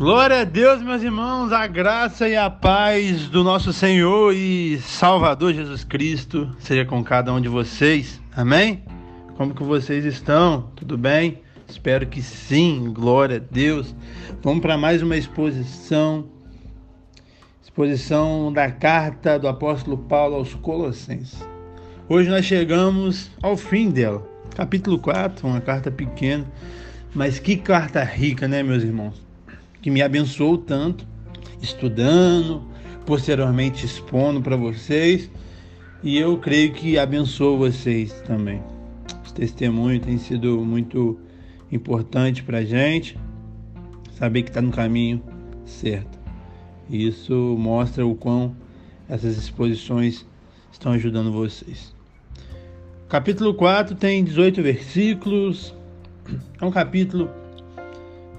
Glória a Deus, meus irmãos, a graça e a paz do nosso Senhor e Salvador Jesus Cristo seja com cada um de vocês. Amém? Como que vocês estão? Tudo bem? Espero que sim. Glória a Deus. Vamos para mais uma exposição. Exposição da carta do apóstolo Paulo aos Colossenses. Hoje nós chegamos ao fim dela. Capítulo 4, uma carta pequena, mas que carta rica, né, meus irmãos? Que me abençoou tanto, estudando, posteriormente expondo para vocês, e eu creio que abençoou vocês também. Esse testemunho tem sido muito importante para a gente, saber que está no caminho certo. E isso mostra o quão essas exposições estão ajudando vocês. Capítulo 4 tem 18 versículos. É um capítulo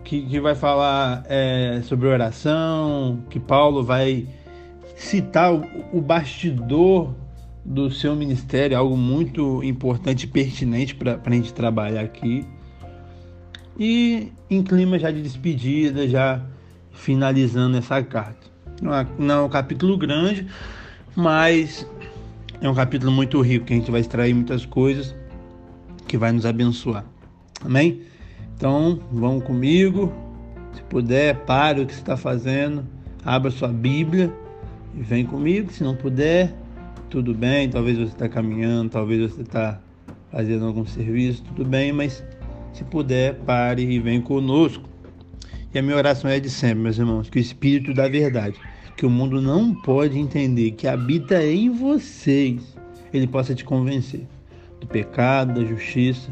que, que vai falar é, sobre oração, que Paulo vai citar o, o bastidor do seu ministério, algo muito importante e pertinente para a gente trabalhar aqui. E em clima já de despedida, já finalizando essa carta. Não é, não é um capítulo grande, mas é um capítulo muito rico, que a gente vai extrair muitas coisas que vai nos abençoar. Amém? Então, vão comigo. Se puder, pare o que está fazendo, abra sua Bíblia e vem comigo. Se não puder, tudo bem. Talvez você está caminhando, talvez você está fazendo algum serviço, tudo bem, mas se puder, pare e vem conosco. E a minha oração é de sempre, meus irmãos, que o Espírito da verdade, que o mundo não pode entender, que habita em vocês, ele possa te convencer do pecado, da justiça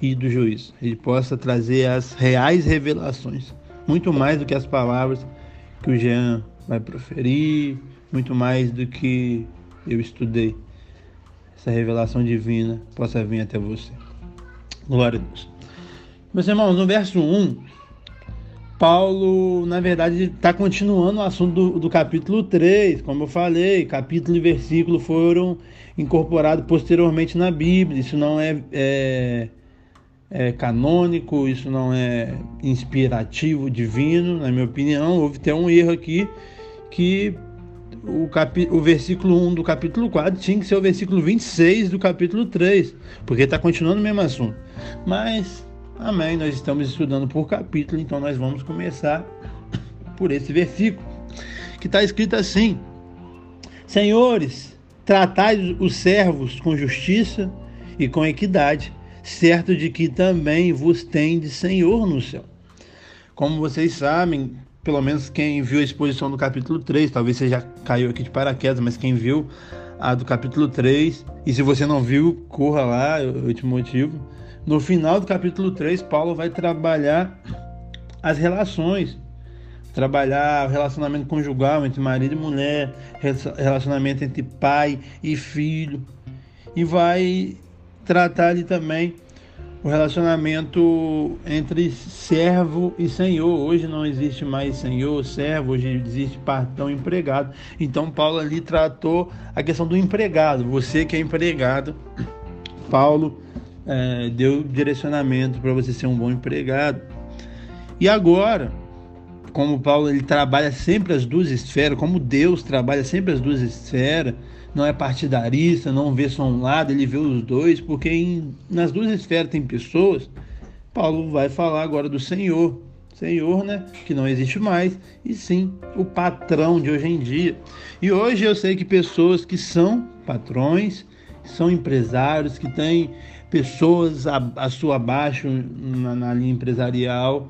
e do juízo. Ele possa trazer as reais revelações, muito mais do que as palavras que o Jean vai proferir, muito mais do que eu estudei. Essa revelação divina possa vir até você. Glória a Deus. Meus irmãos, no verso 1, Paulo, na verdade, está continuando o assunto do, do, capítulo 3, como eu falei, capítulo e versículo foram incorporados posteriormente na Bíblia. Isso não é, é é canônico, isso não é inspirativo, divino, na minha opinião. Houve até um erro aqui que o, capi, o versículo 1 do capítulo 4 tinha que ser o versículo 26 do capítulo 3, porque está continuando o mesmo assunto. Mas, amém, nós estamos estudando por capítulo, então nós vamos começar por esse versículo, que está escrito assim: Senhores, tratai os servos com justiça e com equidade certo de que também vos tem de Senhor no céu. Como vocês sabem, pelo menos quem viu a exposição do capítulo 3, talvez você já caiu aqui de paraquedas, mas quem viu a do capítulo 3, e se você não viu, corra lá, eu te motivo. No final do capítulo 3, Paulo vai trabalhar as relações, trabalhar o relacionamento conjugal entre marido e mulher, relacionamento entre pai e filho, e vai tratar ali também o relacionamento entre servo e senhor. Hoje não existe mais senhor, servo, hoje existe patrão, empregado. Então Paulo ali tratou a questão do empregado. Você que é empregado, Paulo é, deu direcionamento para você ser um bom empregado. E agora, como Paulo ele trabalha sempre as duas esferas, como Deus trabalha sempre as duas esferas, não é partidarista, não vê só um lado, ele vê os dois, porque em, nas duas esferas tem pessoas. Paulo vai falar agora do Senhor, Senhor, né, que não existe mais, e sim o patrão de hoje em dia. E hoje eu sei que pessoas que são patrões, são empresários, que têm pessoas a, sua abaixo na, na linha empresarial,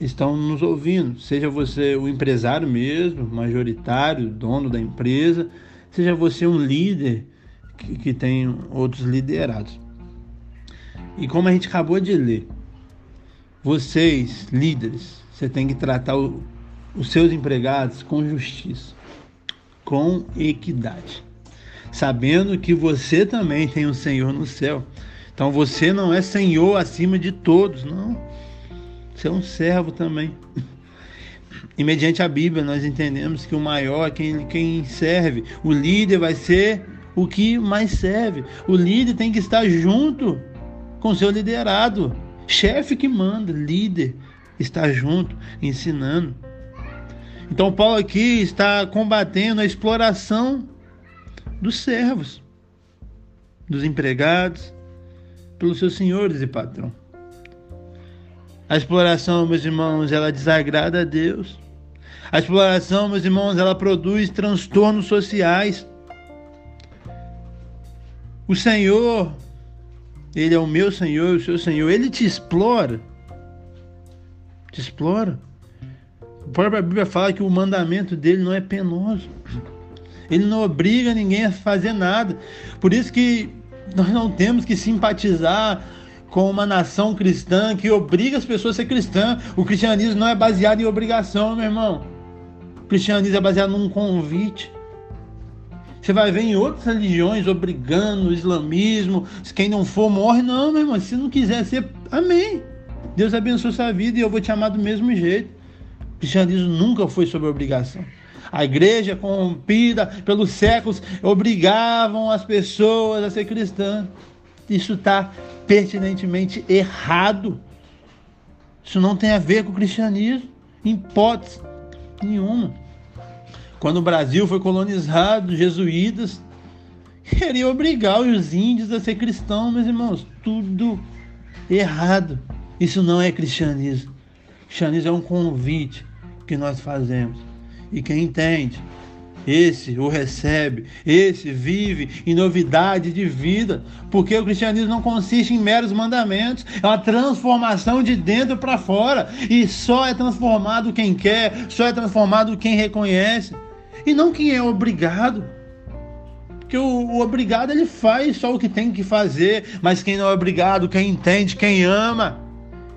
estão nos ouvindo. Seja você o empresário mesmo, majoritário, dono da empresa, Seja você um líder que, que tem outros liderados. E como a gente acabou de ler, vocês, líderes, você tem que tratar o, os seus empregados com justiça, com equidade, sabendo que você também tem um Senhor no céu. Então você não é Senhor acima de todos, não. Você é um servo também. E mediante a Bíblia nós entendemos que o maior é quem, quem serve. O líder vai ser o que mais serve. O líder tem que estar junto com seu liderado. Chefe que manda, líder estar junto, ensinando. Então, Paulo aqui está combatendo a exploração dos servos, dos empregados, pelos seus senhores e patrão. A exploração, meus irmãos, ela desagrada a Deus. A exploração, meus irmãos, ela produz transtornos sociais. O Senhor, Ele é o meu Senhor, o seu Senhor, Ele te explora. Te explora. A própria Bíblia fala que o mandamento dele não é penoso. Ele não obriga ninguém a fazer nada. Por isso que nós não temos que simpatizar com uma nação cristã que obriga as pessoas a ser cristã. O cristianismo não é baseado em obrigação, meu irmão. O cristianismo é baseado num convite. Você vai ver em outras religiões obrigando o islamismo, quem não for morre. Não, meu irmão, se não quiser ser, amém. Deus abençoe sua vida e eu vou te amar do mesmo jeito. O cristianismo nunca foi sobre obrigação. A igreja corrompida pelos séculos obrigavam as pessoas a ser cristãs. Isso está pertinentemente errado. Isso não tem a ver com o cristianismo, em hipótese nenhuma. Quando o Brasil foi colonizado, jesuítas queriam obrigar os índios a ser cristãos, meus irmãos. Tudo errado. Isso não é cristianismo. Cristianismo é um convite que nós fazemos e quem entende, esse o recebe, esse vive em novidade de vida, porque o cristianismo não consiste em meros mandamentos, é uma transformação de dentro para fora, e só é transformado quem quer, só é transformado quem reconhece, e não quem é obrigado. Porque o, o obrigado ele faz só o que tem que fazer, mas quem não é obrigado, quem entende, quem ama,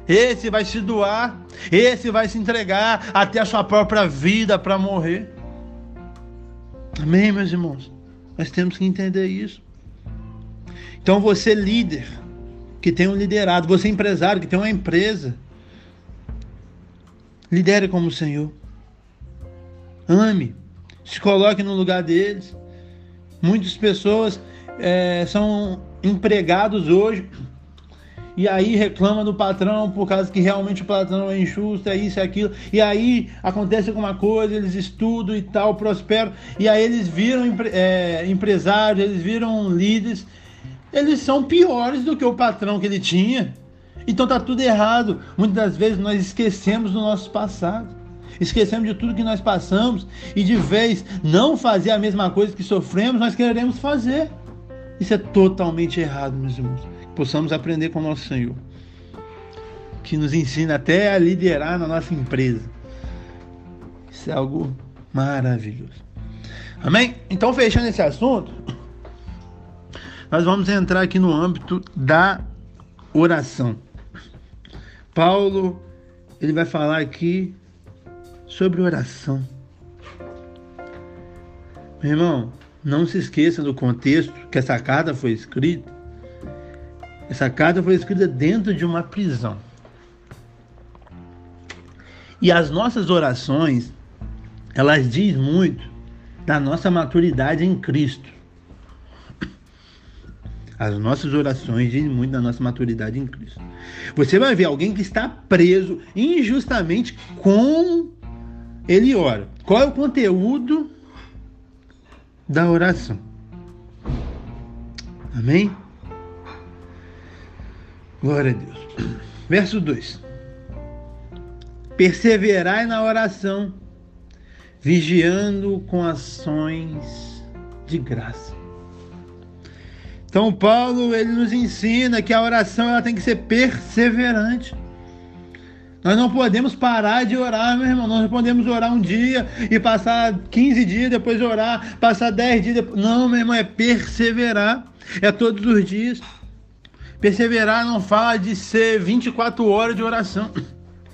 esse vai se doar, esse vai se entregar até a sua própria vida para morrer. Amém, meus irmãos? Nós temos que entender isso. Então, você líder, que tem um liderado, você empresário, que tem uma empresa, lidere como o Senhor. Ame, se coloque no lugar deles. Muitas pessoas é, são empregados hoje e aí reclama do patrão por causa que realmente o patrão é injusto, é isso, é aquilo, e aí acontece alguma coisa, eles estudam e tal, prosperam, e aí eles viram é, empresários, eles viram líderes, eles são piores do que o patrão que ele tinha. Então tá tudo errado. Muitas das vezes nós esquecemos do nosso passado. Esquecemos de tudo que nós passamos e de vez não fazer a mesma coisa que sofremos, nós queremos fazer. Isso é totalmente errado, meus irmãos possamos aprender com o nosso Senhor, que nos ensina até a liderar na nossa empresa. Isso é algo maravilhoso. Amém? Então, fechando esse assunto, nós vamos entrar aqui no âmbito da oração. Paulo, ele vai falar aqui sobre oração. Meu irmão, não se esqueça do contexto que essa carta foi escrita essa carta foi escrita dentro de uma prisão. E as nossas orações, elas diz muito da nossa maturidade em Cristo. As nossas orações dizem muito da nossa maturidade em Cristo. Você vai ver alguém que está preso injustamente com ele ora. Qual é o conteúdo da oração? Amém? Glória a Deus. Verso 2: Perseverai na oração, vigiando com ações de graça. Então Paulo ele nos ensina que a oração ela tem que ser perseverante. Nós não podemos parar de orar, meu irmão. Nós não podemos orar um dia e passar 15 dias, depois orar, passar 10 dias. Depois... Não, meu irmão, é perseverar. É todos os dias. Perseverar não fala de ser 24 horas de oração,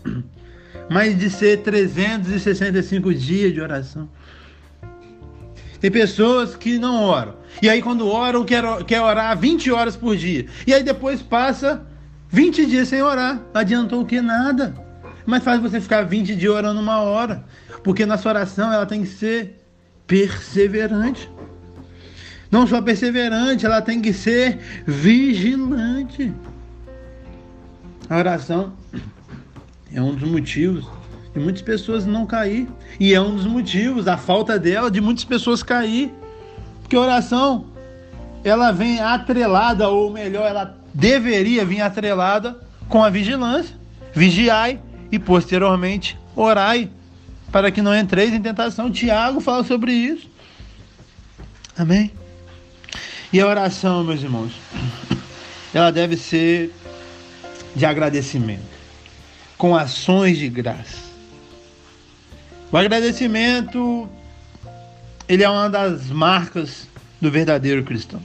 mas de ser 365 dias de oração. Tem pessoas que não oram. E aí, quando oram, quer, quer orar 20 horas por dia. E aí, depois passa 20 dias sem orar. Adiantou o que? Nada. Mas faz você ficar 20 dias orando uma hora. Porque nossa oração ela tem que ser perseverante. Não só perseverante, ela tem que ser vigilante. A oração, É um dos motivos de muitas pessoas não cair. E é um dos motivos, a falta dela, de muitas pessoas cair. Porque a oração, ela vem atrelada, ou melhor, ela deveria vir atrelada com a vigilância. Vigiai e posteriormente orai para que não entreis em tentação. Tiago fala sobre isso. Amém? E a oração, meus irmãos, ela deve ser de agradecimento, com ações de graça. O agradecimento, ele é uma das marcas do verdadeiro cristão.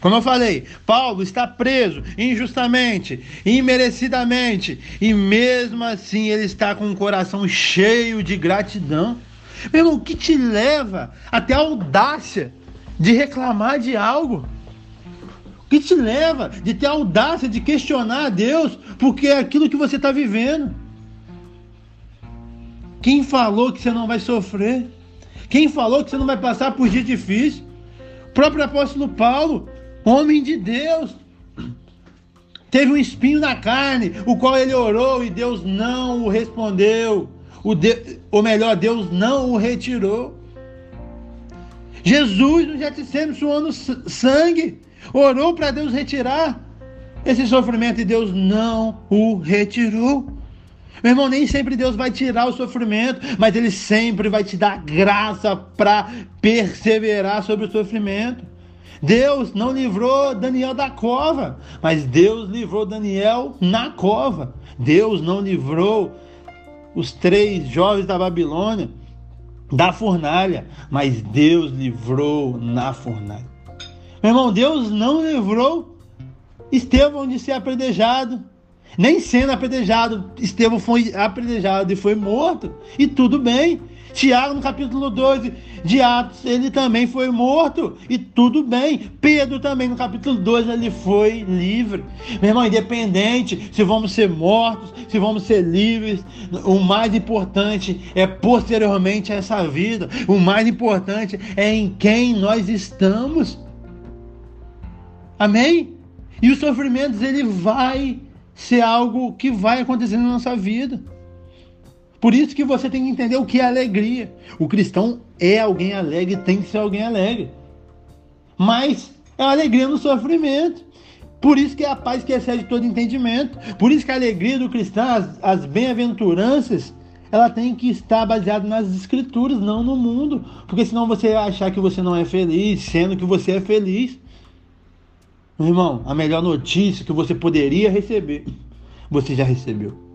Como eu falei, Paulo está preso injustamente, imerecidamente, e mesmo assim ele está com o coração cheio de gratidão. Meu irmão, o que te leva até a audácia de reclamar de algo? O que te leva de ter audácia de questionar a Deus porque é aquilo que você está vivendo? Quem falou que você não vai sofrer? Quem falou que você não vai passar por dia difícil? O próprio apóstolo Paulo homem de Deus, teve um espinho na carne, o qual ele orou e Deus não o respondeu. O de... Ou melhor, Deus não o retirou. Jesus no Getsemane suando sangue, orou para Deus retirar esse sofrimento e Deus não o retirou. Meu irmão, nem sempre Deus vai tirar o sofrimento, mas Ele sempre vai te dar graça para perseverar sobre o sofrimento. Deus não livrou Daniel da cova, mas Deus livrou Daniel na cova. Deus não livrou os três jovens da Babilônia da fornalha, mas Deus livrou na fornalha. Meu irmão, Deus não livrou Estevão de ser apredejado. Nem sendo apredejado, Estevão foi apredejado e foi morto. E tudo bem. Tiago, no capítulo 12 de Atos, ele também foi morto. E tudo bem. Pedro também, no capítulo 12, ele foi livre. Meu irmão, independente se vamos ser mortos, se vamos ser livres, o mais importante é posteriormente essa vida. O mais importante é em quem nós estamos. Amém? E os sofrimentos, ele vai ser algo que vai acontecer na nossa vida. Por isso que você tem que entender o que é alegria. O cristão é alguém alegre, tem que ser alguém alegre. Mas é a alegria no sofrimento. Por isso que é a paz que excede todo entendimento. Por isso que a alegria do cristão, as, as bem-aventuranças, ela tem que estar baseada nas escrituras, não no mundo. Porque senão você vai achar que você não é feliz, sendo que você é feliz. Meu irmão, a melhor notícia que você poderia receber, você já recebeu.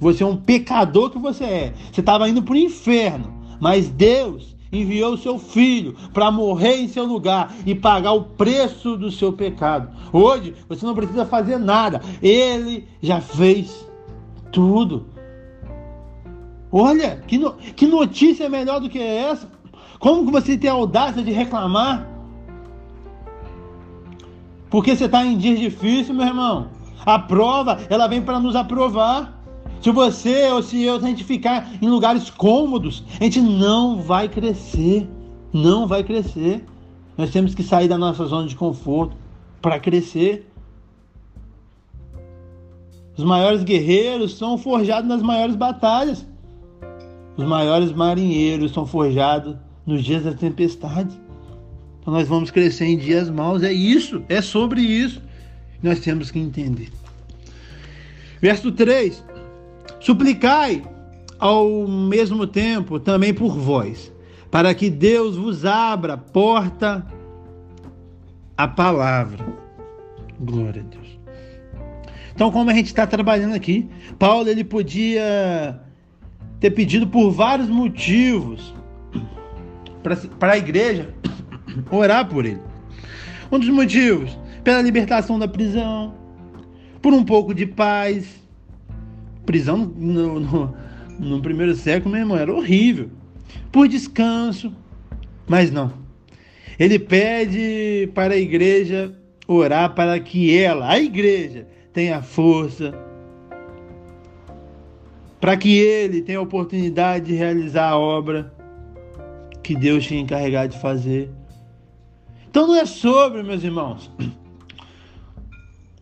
Você é um pecador que você é. Você estava indo para o inferno. Mas Deus enviou o seu filho para morrer em seu lugar e pagar o preço do seu pecado. Hoje você não precisa fazer nada. Ele já fez tudo. Olha, que, no, que notícia melhor do que essa? Como que você tem a audácia de reclamar? Porque você está em dias difíceis, meu irmão. A prova, ela vem para nos aprovar. Se você ou se eu, a gente ficar em lugares cômodos, a gente não vai crescer. Não vai crescer. Nós temos que sair da nossa zona de conforto para crescer. Os maiores guerreiros são forjados nas maiores batalhas. Os maiores marinheiros são forjados nos dias das tempestades. Então nós vamos crescer em dias maus. É isso, é sobre isso. Nós temos que entender. Verso 3: Suplicai ao mesmo tempo também por vós, para que Deus vos abra porta a palavra. Glória a Deus. Então, como a gente está trabalhando aqui, Paulo ele podia ter pedido por vários motivos para a igreja orar por ele. Um dos motivos, pela libertação da prisão, por um pouco de paz, prisão no, no, no primeiro século, meu irmão, era horrível. Por descanso, mas não. Ele pede para a igreja orar para que ela, a igreja, tenha força, para que ele tenha a oportunidade de realizar a obra que Deus tinha encarregado de fazer. Então não é sobre, meus irmãos,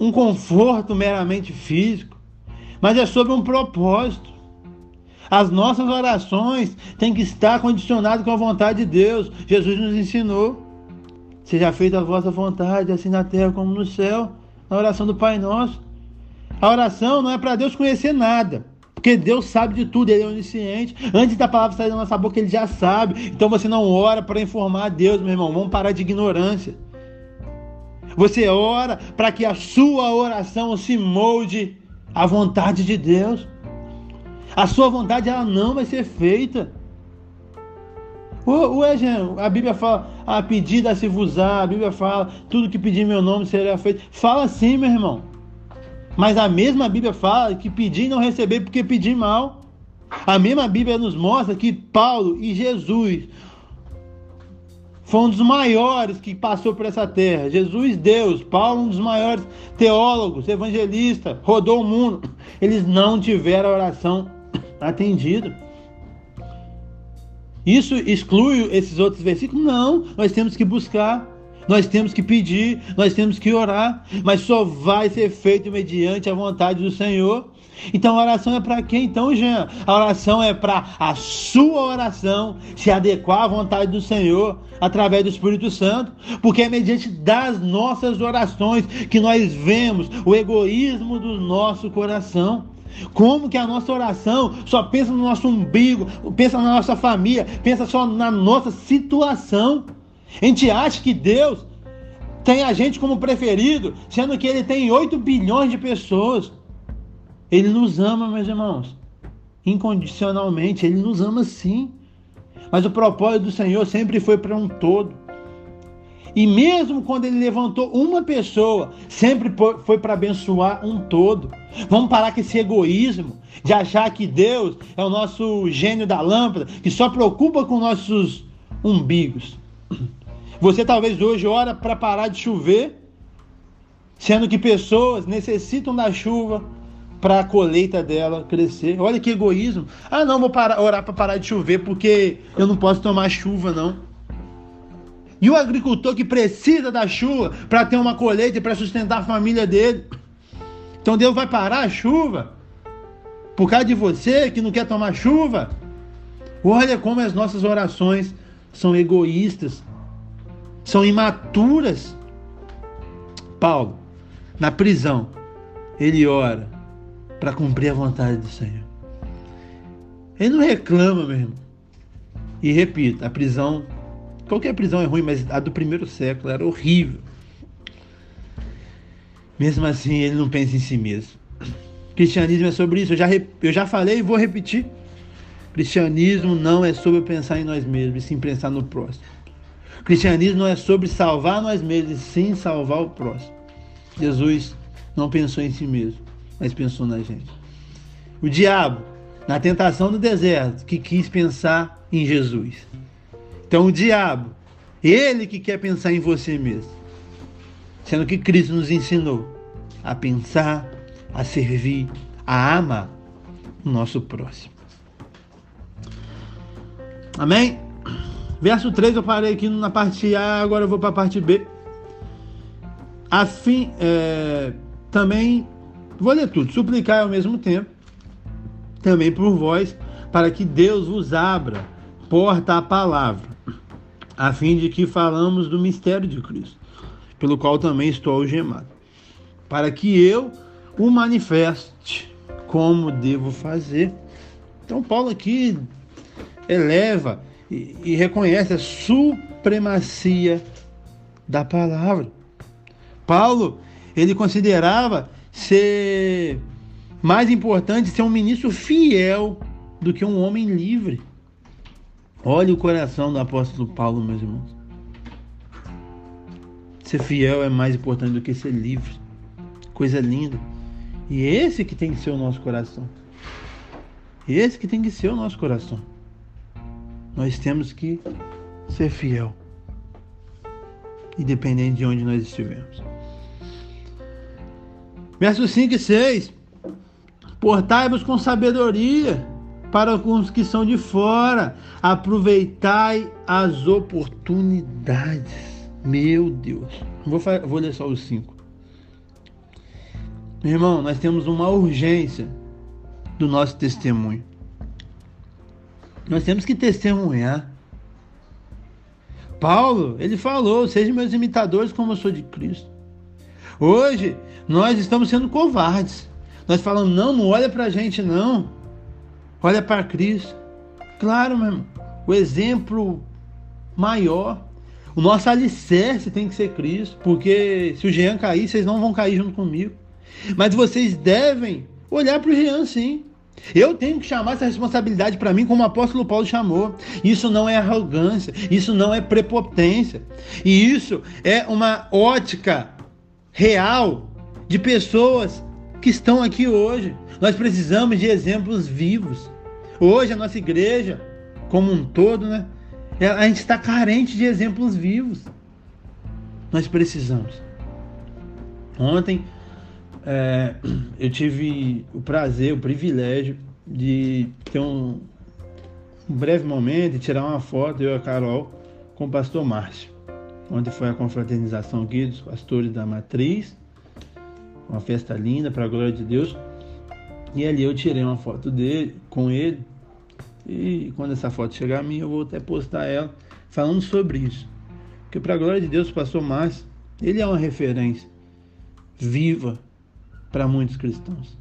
um conforto meramente físico, mas é sobre um propósito. As nossas orações têm que estar condicionadas com a vontade de Deus. Jesus nos ensinou. Seja feita a vossa vontade, assim na terra como no céu, na oração do Pai Nosso. A oração não é para Deus conhecer nada. Porque Deus sabe de tudo, Ele é onisciente. Antes da palavra sair da nossa boca, Ele já sabe. Então você não ora para informar Deus, meu irmão. Vamos parar de ignorância. Você ora para que a sua oração se molde à vontade de Deus. A sua vontade ela não vai ser feita. O, o a Bíblia fala, a pedida se vos a Bíblia fala, tudo que pedir em meu nome será feito. Fala assim, meu irmão. Mas a mesma Bíblia fala que pedir não receber porque pedir mal. A mesma Bíblia nos mostra que Paulo e Jesus foi um dos maiores que passou por essa terra. Jesus, Deus, Paulo, um dos maiores teólogos, evangelista, rodou o mundo. Eles não tiveram a oração atendida. Isso exclui esses outros versículos? Não, nós temos que buscar nós temos que pedir, nós temos que orar, mas só vai ser feito mediante a vontade do Senhor. Então a oração é para quem então, Jean? A oração é para a sua oração se adequar à vontade do Senhor através do Espírito Santo, porque é mediante das nossas orações que nós vemos o egoísmo do nosso coração. Como que a nossa oração só pensa no nosso umbigo, pensa na nossa família, pensa só na nossa situação. A gente acha que Deus tem a gente como preferido, sendo que Ele tem 8 bilhões de pessoas. Ele nos ama, meus irmãos, incondicionalmente. Ele nos ama sim. Mas o propósito do Senhor sempre foi para um todo. E mesmo quando ele levantou uma pessoa, sempre foi para abençoar um todo. Vamos parar com esse egoísmo de achar que Deus é o nosso gênio da lâmpada, que só preocupa com nossos umbigos. Você talvez hoje ora para parar de chover, sendo que pessoas necessitam da chuva para a colheita dela crescer. Olha que egoísmo. Ah, não, vou parar, orar para parar de chover porque eu não posso tomar chuva, não. E o agricultor que precisa da chuva para ter uma colheita e para sustentar a família dele. Então Deus vai parar a chuva por causa de você que não quer tomar chuva. Olha como as nossas orações são egoístas são imaturas. Paulo, na prisão, ele ora para cumprir a vontade do Senhor. Ele não reclama, meu irmão. E repito, a prisão, qualquer prisão é ruim, mas a do primeiro século era horrível. Mesmo assim, ele não pensa em si mesmo. Cristianismo é sobre isso. Eu já, eu já falei e vou repetir. Cristianismo não é sobre pensar em nós mesmos, e sim pensar no próximo. Cristianismo não é sobre salvar nós mesmos, sim salvar o próximo. Jesus não pensou em si mesmo, mas pensou na gente. O diabo, na tentação do deserto, que quis pensar em Jesus. Então o diabo, ele que quer pensar em você mesmo. Sendo que Cristo nos ensinou a pensar, a servir, a amar o nosso próximo. Amém? Verso 3 eu parei aqui na parte A, agora eu vou para a parte B. Afim, é, também, vou ler tudo, suplicar ao mesmo tempo, também por vós, para que Deus vos abra porta à palavra, a fim de que falamos do mistério de Cristo, pelo qual também estou algemado, para que eu o manifeste como devo fazer. Então Paulo aqui eleva e, e reconhece a supremacia da palavra. Paulo, ele considerava ser mais importante ser um ministro fiel do que um homem livre. Olha o coração do apóstolo Paulo, meus irmãos. Ser fiel é mais importante do que ser livre. Coisa linda. E esse que tem que ser o nosso coração. Esse que tem que ser o nosso coração nós temos que ser fiel, independente de onde nós estivermos. Versos 5 e 6. Portai-vos com sabedoria para os que são de fora, aproveitai as oportunidades. Meu Deus. Vou, vou ler só os 5. Meu irmão, nós temos uma urgência do nosso testemunho. Nós temos que testemunhar. Paulo, ele falou: sejam meus imitadores como eu sou de Cristo. Hoje, nós estamos sendo covardes. Nós falamos: não, não olha para a gente, não. Olha para Cristo. Claro, meu irmão. O exemplo maior. O nosso alicerce tem que ser Cristo. Porque se o Jean cair, vocês não vão cair junto comigo. Mas vocês devem olhar para o Jean, sim. Eu tenho que chamar essa responsabilidade para mim como o apóstolo Paulo chamou. Isso não é arrogância, isso não é prepotência. E isso é uma ótica real de pessoas que estão aqui hoje. Nós precisamos de exemplos vivos. Hoje a nossa igreja, como um todo, né? A gente está carente de exemplos vivos. Nós precisamos. Ontem é, eu tive o prazer, o privilégio de ter um, um breve momento e tirar uma foto, eu e a Carol, com o pastor Márcio. Ontem foi a confraternização aqui dos pastores da Matriz, uma festa linda, para a glória de Deus. E ali eu tirei uma foto dele, com ele. E quando essa foto chegar a mim, eu vou até postar ela falando sobre isso. Porque para a glória de Deus, o pastor Márcio, ele é uma referência viva para muitos cristãos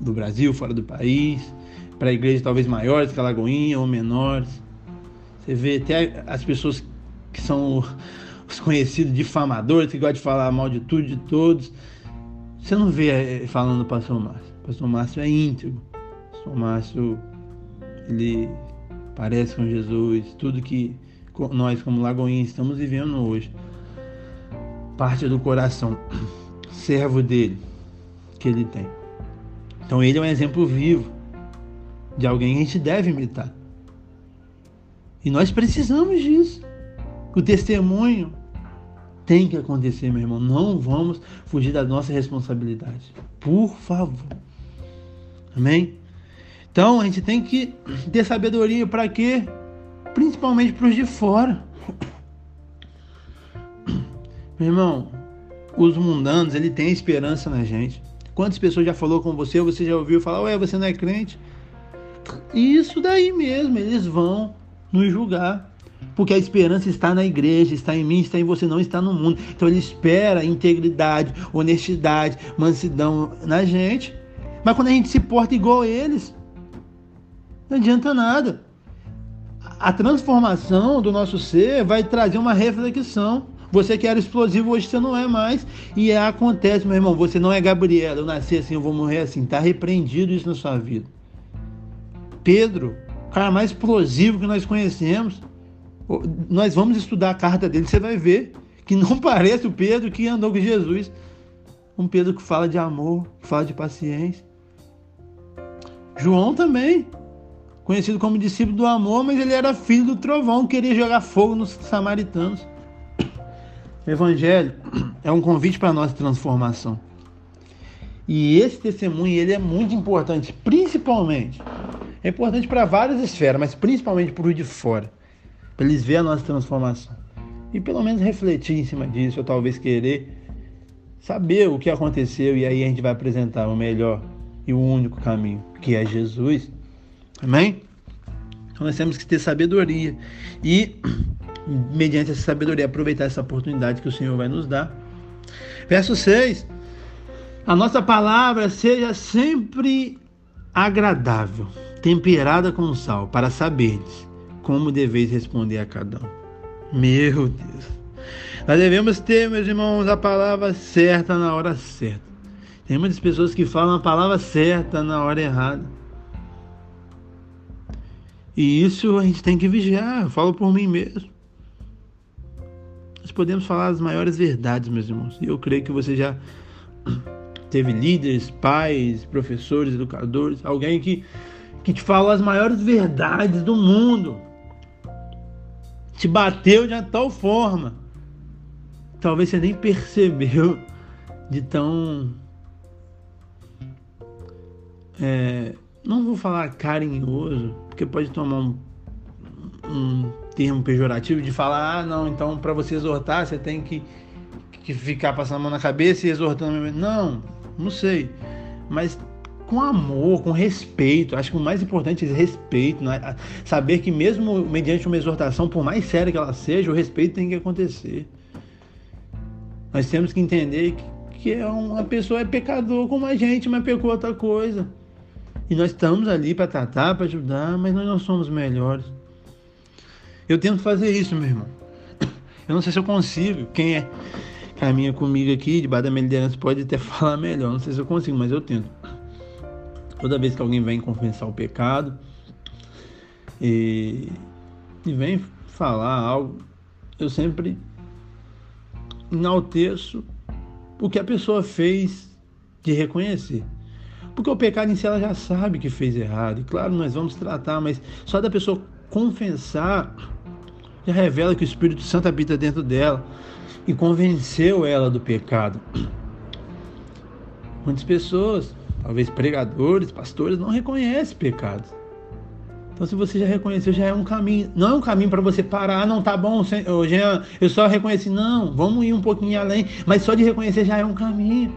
do Brasil, fora do país, para igrejas talvez maiores que a Lagoinha ou menores. Você vê até as pessoas que são os conhecidos difamadores, que gostam de falar mal de tudo, de todos. Você não vê eh, falando do pastor Márcio. O pastor Márcio é íntegro. O pastor Márcio, ele parece com Jesus. Tudo que nós, como Lagoinha, estamos vivendo hoje, parte do coração, servo dele, que ele tem. Então ele é um exemplo vivo de alguém que a gente deve imitar. E nós precisamos disso. O testemunho tem que acontecer, meu irmão. Não vamos fugir da nossa responsabilidade. Por favor. Amém? Então a gente tem que ter sabedoria para quê? Principalmente para os de fora. Meu irmão, os mundanos, ele tem esperança na gente. Quantas pessoas já falou com você, você já ouviu falar, ué, você não é crente? Isso daí mesmo, eles vão nos julgar. Porque a esperança está na igreja, está em mim, está em você, não está no mundo. Então ele espera integridade, honestidade, mansidão na gente. Mas quando a gente se porta igual a eles, não adianta nada. A transformação do nosso ser vai trazer uma reflexão. Você que era explosivo, hoje você não é mais. E é, acontece, meu irmão, você não é Gabriela, eu nasci assim, eu vou morrer assim. Está repreendido isso na sua vida. Pedro, o cara mais explosivo que nós conhecemos. Nós vamos estudar a carta dele, você vai ver que não parece o Pedro que andou com Jesus. Um Pedro que fala de amor, que fala de paciência. João também, conhecido como discípulo do amor, mas ele era filho do trovão, queria jogar fogo nos samaritanos. O evangelho é um convite para a nossa transformação. E esse testemunho ele é muito importante, principalmente. É importante para várias esferas, mas principalmente para o de fora. Para eles verem a nossa transformação. E pelo menos refletir em cima disso, ou talvez querer saber o que aconteceu, e aí a gente vai apresentar o melhor e o único caminho, que é Jesus. Amém? Então nós temos que ter sabedoria. E mediante essa sabedoria, aproveitar essa oportunidade que o Senhor vai nos dar. Verso 6: A nossa palavra seja sempre agradável, temperada com sal, para saberdes como deveis responder a cada um. Meu Deus. Nós devemos ter, meus irmãos, a palavra certa na hora certa. Tem muitas pessoas que falam a palavra certa na hora errada. E isso a gente tem que vigiar. Eu falo por mim mesmo nós podemos falar as maiores verdades, meus irmãos. E eu creio que você já teve líderes, pais, professores, educadores, alguém que, que te falou as maiores verdades do mundo. Te bateu de tal forma. Talvez você nem percebeu de tão. É, não vou falar carinhoso, porque pode tomar um, um termo pejorativo de falar, ah, não, então para você exortar você tem que, que ficar passando a mão na cabeça e exortando. Não, não sei. Mas com amor, com respeito. Acho que o mais importante é respeito, né? saber que mesmo mediante uma exortação, por mais séria que ela seja, o respeito tem que acontecer. Nós temos que entender que, que é uma pessoa é pecador como a gente, mas pecou outra coisa. E nós estamos ali para tratar, para ajudar, mas nós não somos melhores. Eu tento fazer isso, meu irmão. Eu não sei se eu consigo. Quem é caminha comigo aqui, debaixo da minha liderança, pode até falar melhor. Não sei se eu consigo, mas eu tento. Toda vez que alguém vem confessar o pecado e, e vem falar algo, eu sempre enalteço o que a pessoa fez de reconhecer. Porque o pecado em si ela já sabe que fez errado. E claro, nós vamos tratar, mas só da pessoa confessar já revela que o Espírito Santo habita dentro dela e convenceu ela do pecado. Muitas pessoas talvez pregadores, pastores, não reconhecem pecados. Então, se você já reconheceu, já é um caminho. Não é um caminho para você parar, ah, não tá bom, Jean, eu só reconheci. Não, vamos ir um pouquinho além. Mas só de reconhecer já é um caminho.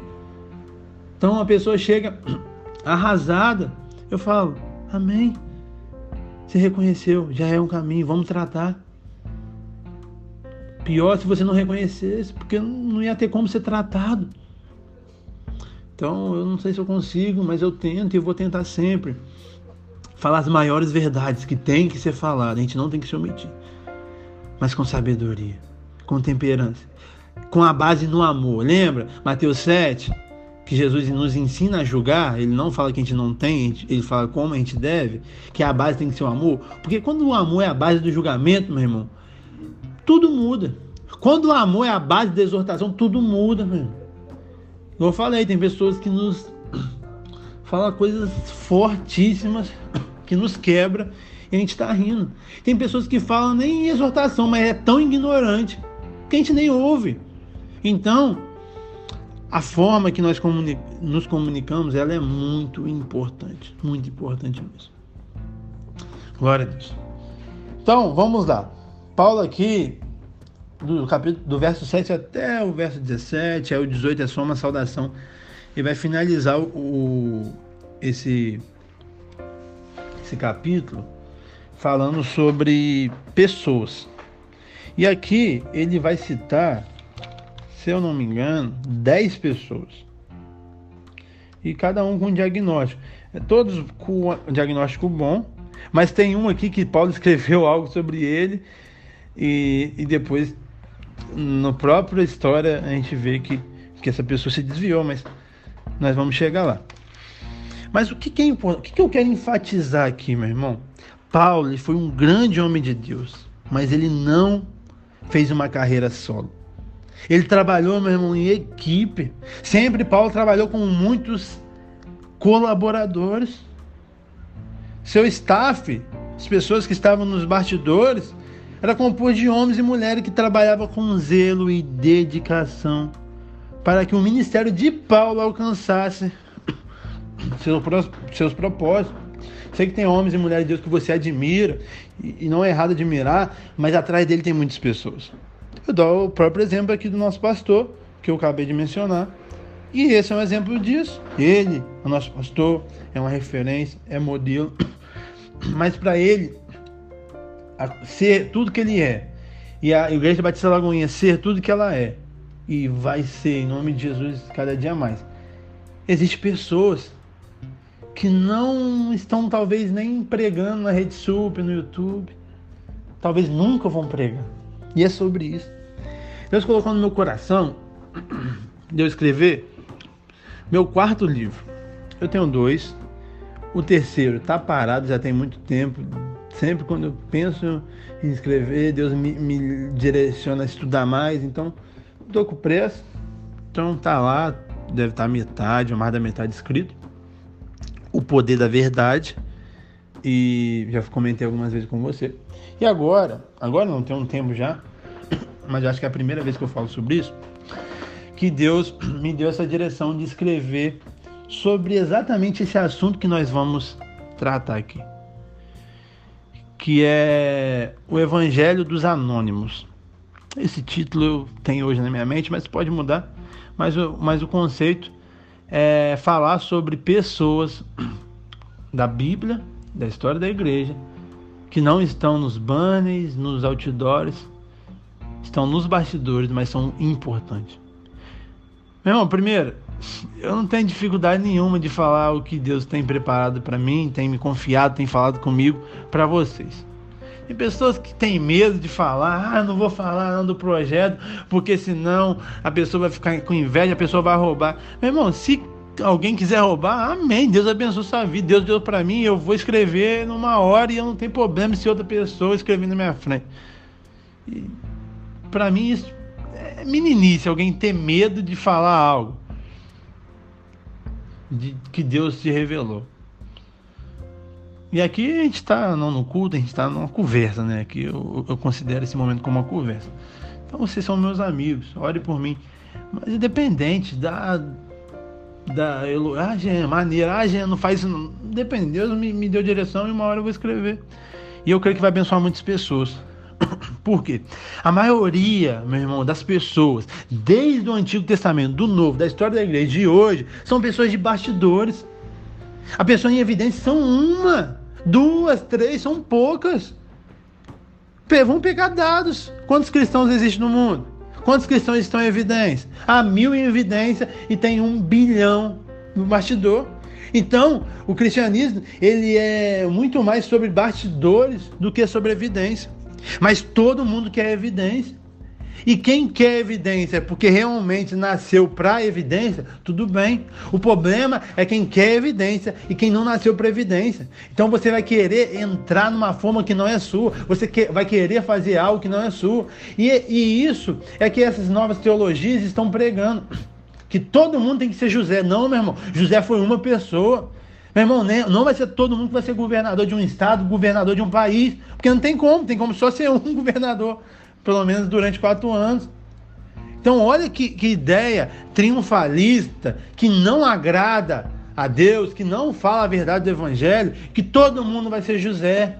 Então, a pessoa chega arrasada. Eu falo, Amém. Você reconheceu, já é um caminho, vamos tratar. Pior se você não reconhecesse, porque não ia ter como ser tratado. Então eu não sei se eu consigo, mas eu tento e vou tentar sempre falar as maiores verdades que tem que ser falado. A gente não tem que se omitir, mas com sabedoria, com temperança, com a base no amor. Lembra Mateus 7? Que Jesus nos ensina a julgar, ele não fala que a gente não tem, ele fala como a gente deve, que a base tem que ser o amor. Porque quando o amor é a base do julgamento, meu irmão, tudo muda. Quando o amor é a base da exortação, tudo muda, meu irmão. Como eu falei, tem pessoas que nos falam coisas fortíssimas que nos quebra e a gente está rindo. Tem pessoas que falam nem exortação, mas é tão ignorante que a gente nem ouve. Então, a forma que nós comuni nos comunicamos, ela é muito importante, muito importante mesmo. Glória a Deus. Então, vamos lá. Paulo aqui do capítulo do verso 7 até o verso 17, aí o 18 é só uma saudação e vai finalizar o, esse esse capítulo falando sobre pessoas. E aqui ele vai citar, se eu não me engano, 10 pessoas. E cada um com um diagnóstico. Todos com um diagnóstico bom, mas tem um aqui que Paulo escreveu algo sobre ele e, e depois no próprio história a gente vê que, que essa pessoa se desviou, mas nós vamos chegar lá. Mas o que, que é importante? O que, que eu quero enfatizar aqui, meu irmão? Paulo foi um grande homem de Deus, mas ele não fez uma carreira solo. Ele trabalhou, meu irmão, em equipe. Sempre Paulo trabalhou com muitos colaboradores. Seu staff, as pessoas que estavam nos bastidores, era composto de homens e mulheres que trabalhavam com zelo e dedicação para que o ministério de Paulo alcançasse seus, seus propósitos. Sei que tem homens e mulheres de Deus que você admira, e não é errado admirar, mas atrás dele tem muitas pessoas. Eu dou o próprio exemplo aqui do nosso pastor, que eu acabei de mencionar. E esse é um exemplo disso. Ele, o nosso pastor, é uma referência, é modelo. Mas para ele, ser tudo que ele é. E a Igreja Batista Lagoinha ser tudo que ela é. E vai ser, em nome de Jesus, cada dia mais. Existem pessoas que não estão, talvez, nem pregando na Rede Super, no YouTube. Talvez nunca vão pregar. E é sobre isso. Deus colocou no meu coração de eu escrever meu quarto livro. Eu tenho dois. O terceiro está parado já tem muito tempo, Sempre quando eu penso em escrever, Deus me, me direciona a estudar mais. Então, estou com pressa. Então, tá lá, deve estar tá metade mais da metade escrito. O poder da verdade. E já comentei algumas vezes com você. E agora, agora não tem um tempo já, mas acho que é a primeira vez que eu falo sobre isso, que Deus me deu essa direção de escrever sobre exatamente esse assunto que nós vamos tratar aqui que é o Evangelho dos Anônimos. Esse título eu tenho hoje na minha mente, mas pode mudar. Mas o, mas o conceito é falar sobre pessoas da Bíblia, da história da igreja, que não estão nos banners, nos outdoors, estão nos bastidores, mas são importantes. Meu irmão, primeiro, eu não tenho dificuldade nenhuma de falar o que Deus tem preparado para mim, tem me confiado, tem falado comigo para vocês. Tem pessoas que têm medo de falar, ah, não vou falar não do projeto, porque senão a pessoa vai ficar com inveja, a pessoa vai roubar. Meu irmão, se alguém quiser roubar, amém. Deus abençoe sua vida. Deus deu para mim, eu vou escrever numa hora e eu não tenho problema se outra pessoa escrever na minha frente. Para mim isso é meninice, alguém ter medo de falar algo de que Deus te revelou. E aqui a gente está não no culto, a gente está numa conversa, né? Aqui eu, eu, considero esse momento como uma conversa. Então vocês são meus amigos, ore por mim. Mas independente da. da ah, Jean, maneira, ah, Jean, não faz isso. Não. Depende, Deus me, me deu direção e uma hora eu vou escrever. E eu creio que vai abençoar muitas pessoas. Por quê? A maioria, meu irmão, das pessoas, desde o Antigo Testamento, do Novo, da história da igreja de hoje, são pessoas de bastidores. A pessoa em evidência são uma, duas, três, são poucas. Vamos pegar dados. Quantos cristãos existem no mundo? Quantos cristãos estão em evidência? Há mil em evidência e tem um bilhão no bastidor. Então, o cristianismo ele é muito mais sobre bastidores do que sobre evidência. Mas todo mundo quer evidência. E quem quer evidência porque realmente nasceu para evidência, tudo bem. O problema é quem quer evidência e quem não nasceu para evidência. Então você vai querer entrar numa forma que não é sua, você vai querer fazer algo que não é sua. E, e isso é que essas novas teologias estão pregando. Que todo mundo tem que ser José. Não, meu irmão. José foi uma pessoa. Meu irmão, não vai ser todo mundo que vai ser governador de um estado, governador de um país, porque não tem como, tem como só ser um governador, pelo menos durante quatro anos. Então, olha que, que ideia triunfalista, que não agrada a Deus, que não fala a verdade do Evangelho, que todo mundo vai ser José.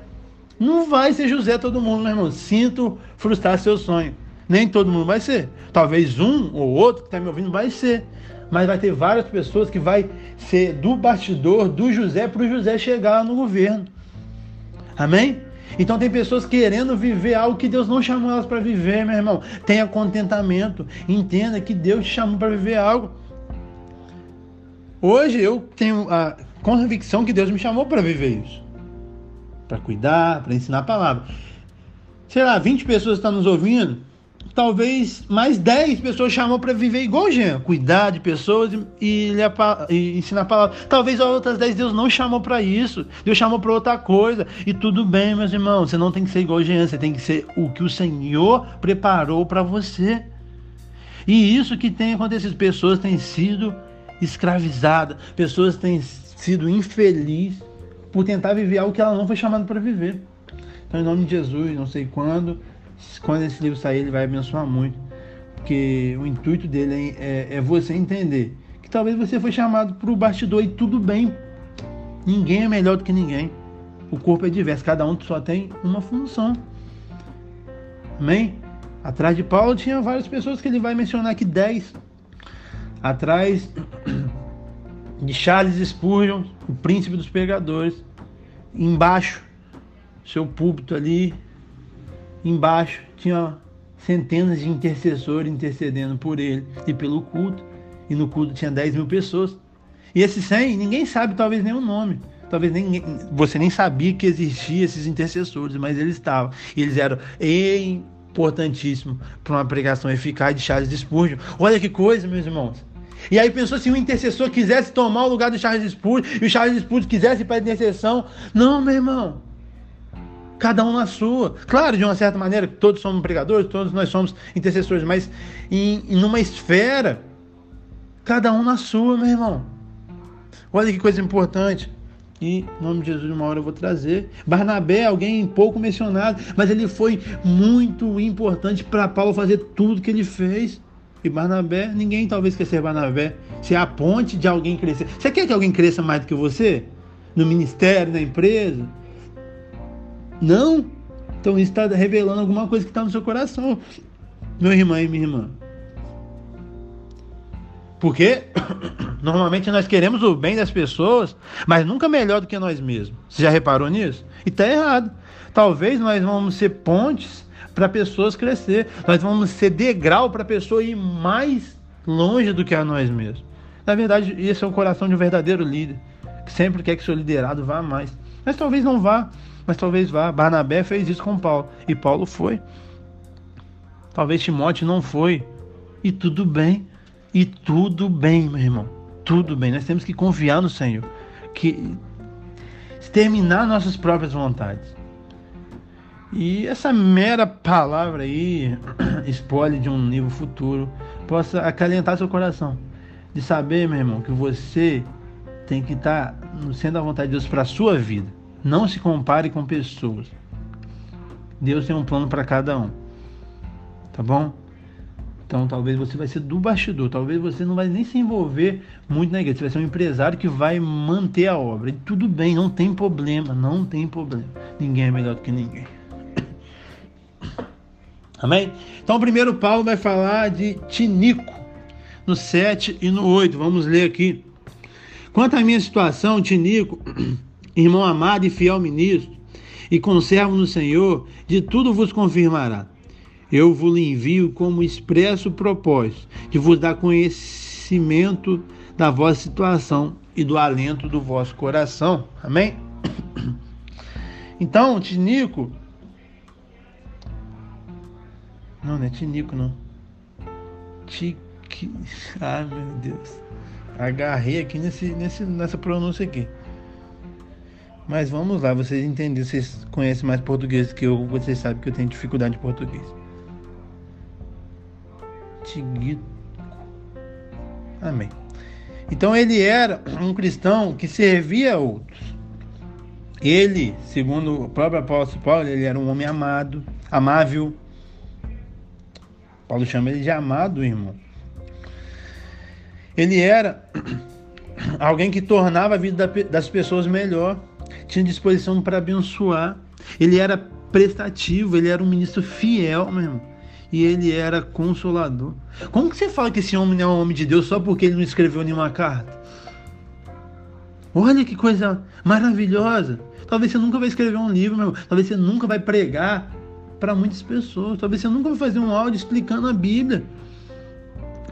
Não vai ser José todo mundo, meu irmão. Sinto frustrar seu sonho. Nem todo mundo vai ser. Talvez um ou outro que está me ouvindo vai ser mas vai ter várias pessoas que vai ser do bastidor do José para o José chegar no governo. Amém? Então tem pessoas querendo viver algo que Deus não chamou elas para viver, meu irmão. Tenha contentamento, entenda que Deus te chamou para viver algo. Hoje eu tenho a convicção que Deus me chamou para viver isso. Para cuidar, para ensinar a palavra. Sei lá, 20 pessoas estão nos ouvindo, talvez mais 10 pessoas chamou para viver igual Jean, cuidar de pessoas e, e, e ensinar a palavra. Talvez outras 10 Deus não chamou para isso, Deus chamou para outra coisa. E tudo bem, meus irmãos, você não tem que ser igual Jean, você tem que ser o que o Senhor preparou para você. E isso que tem acontecido, pessoas têm sido escravizadas, pessoas têm sido infelizes por tentar viver algo que ela não foi chamada para viver. Então, em nome de Jesus, não sei quando, quando esse livro sair, ele vai abençoar muito. Porque o intuito dele é, é, é você entender que talvez você foi chamado para o bastidor e tudo bem. Ninguém é melhor do que ninguém. O corpo é diverso, cada um só tem uma função. Amém? Atrás de Paulo tinha várias pessoas que ele vai mencionar aqui, dez. Atrás de Charles Spurgeon, o príncipe dos pregadores. Embaixo, seu púlpito ali, Embaixo tinha centenas de intercessores intercedendo por ele e pelo culto. E no culto tinha 10 mil pessoas. E esses 100, ninguém sabe talvez nem o nome. Talvez nem, você nem sabia que existiam esses intercessores, mas eles estavam. E eles eram importantíssimos para uma pregação eficaz de Charles Spurgeon. Olha que coisa, meus irmãos. E aí pensou se um intercessor quisesse tomar o lugar do Charles Spurgeon e o Charles Spurgeon quisesse ir para a intercessão. Não, meu irmão cada um na sua. Claro, de uma certa maneira, todos somos pregadores, todos nós somos intercessores, mas em, em numa esfera, cada um na sua, meu irmão. Olha que coisa importante. E, em nome de Jesus, uma hora eu vou trazer. Barnabé, alguém pouco mencionado, mas ele foi muito importante para Paulo fazer tudo que ele fez. E Barnabé, ninguém talvez quer ser Barnabé. Se é a ponte de alguém crescer. Você quer que alguém cresça mais do que você? No ministério, na empresa? Não. Então isso está revelando alguma coisa que está no seu coração, meu irmão e minha irmã. Por quê? Normalmente nós queremos o bem das pessoas, mas nunca melhor do que nós mesmos. Você já reparou nisso? E está errado. Talvez nós vamos ser pontes para pessoas crescer. Nós vamos ser degrau para a pessoa ir mais longe do que a nós mesmos. Na verdade, esse é o coração de um verdadeiro líder, que sempre quer que seu liderado vá mais. Mas talvez não vá, mas talvez vá. Barnabé fez isso com Paulo e Paulo foi. Talvez Timóteo não foi. E tudo bem. E tudo bem, meu irmão. Tudo bem. Nós temos que confiar no Senhor. Que exterminar nossas próprias vontades. E essa mera palavra aí, spoiler de um nível futuro, possa acalentar seu coração. De saber, meu irmão, que você tem que estar no centro da vontade de Deus para a sua vida. Não se compare com pessoas. Deus tem um plano para cada um. Tá bom? Então talvez você vai ser do bastidor, talvez você não vai nem se envolver muito na igreja, você vai ser um empresário que vai manter a obra. E tudo bem, não tem problema, não tem problema. Ninguém é melhor do que ninguém. Amém? Então primeiro Paulo vai falar de Tinico, no 7 e no 8. Vamos ler aqui. Quanto à minha situação, Tinico, irmão amado e fiel ministro, e conservo no Senhor, de tudo vos confirmará eu vos envio como expresso propósito de vos dar conhecimento da vossa situação e do alento do vosso coração. Amém? Então, Tinico. Não, não é Tinico, não. Tique. Ah, meu Deus. Agarrei aqui nesse, nesse, nessa pronúncia aqui. Mas vamos lá, vocês entenderam, vocês conhecem mais português que eu, vocês sabem que eu tenho dificuldade de português. Amém. Então ele era um cristão que servia a outros. Ele, segundo o próprio apóstolo Paulo, ele era um homem amado, amável. Paulo chama ele de amado, irmão. Ele era alguém que tornava a vida das pessoas melhor, tinha disposição para abençoar. Ele era prestativo, ele era um ministro fiel, meu irmão e ele era consolador. Como que você fala que esse homem não é um homem de Deus só porque ele não escreveu nenhuma carta? Olha que coisa maravilhosa. Talvez você nunca vai escrever um livro, meu. talvez você nunca vai pregar para muitas pessoas, talvez você nunca vai fazer um áudio explicando a Bíblia.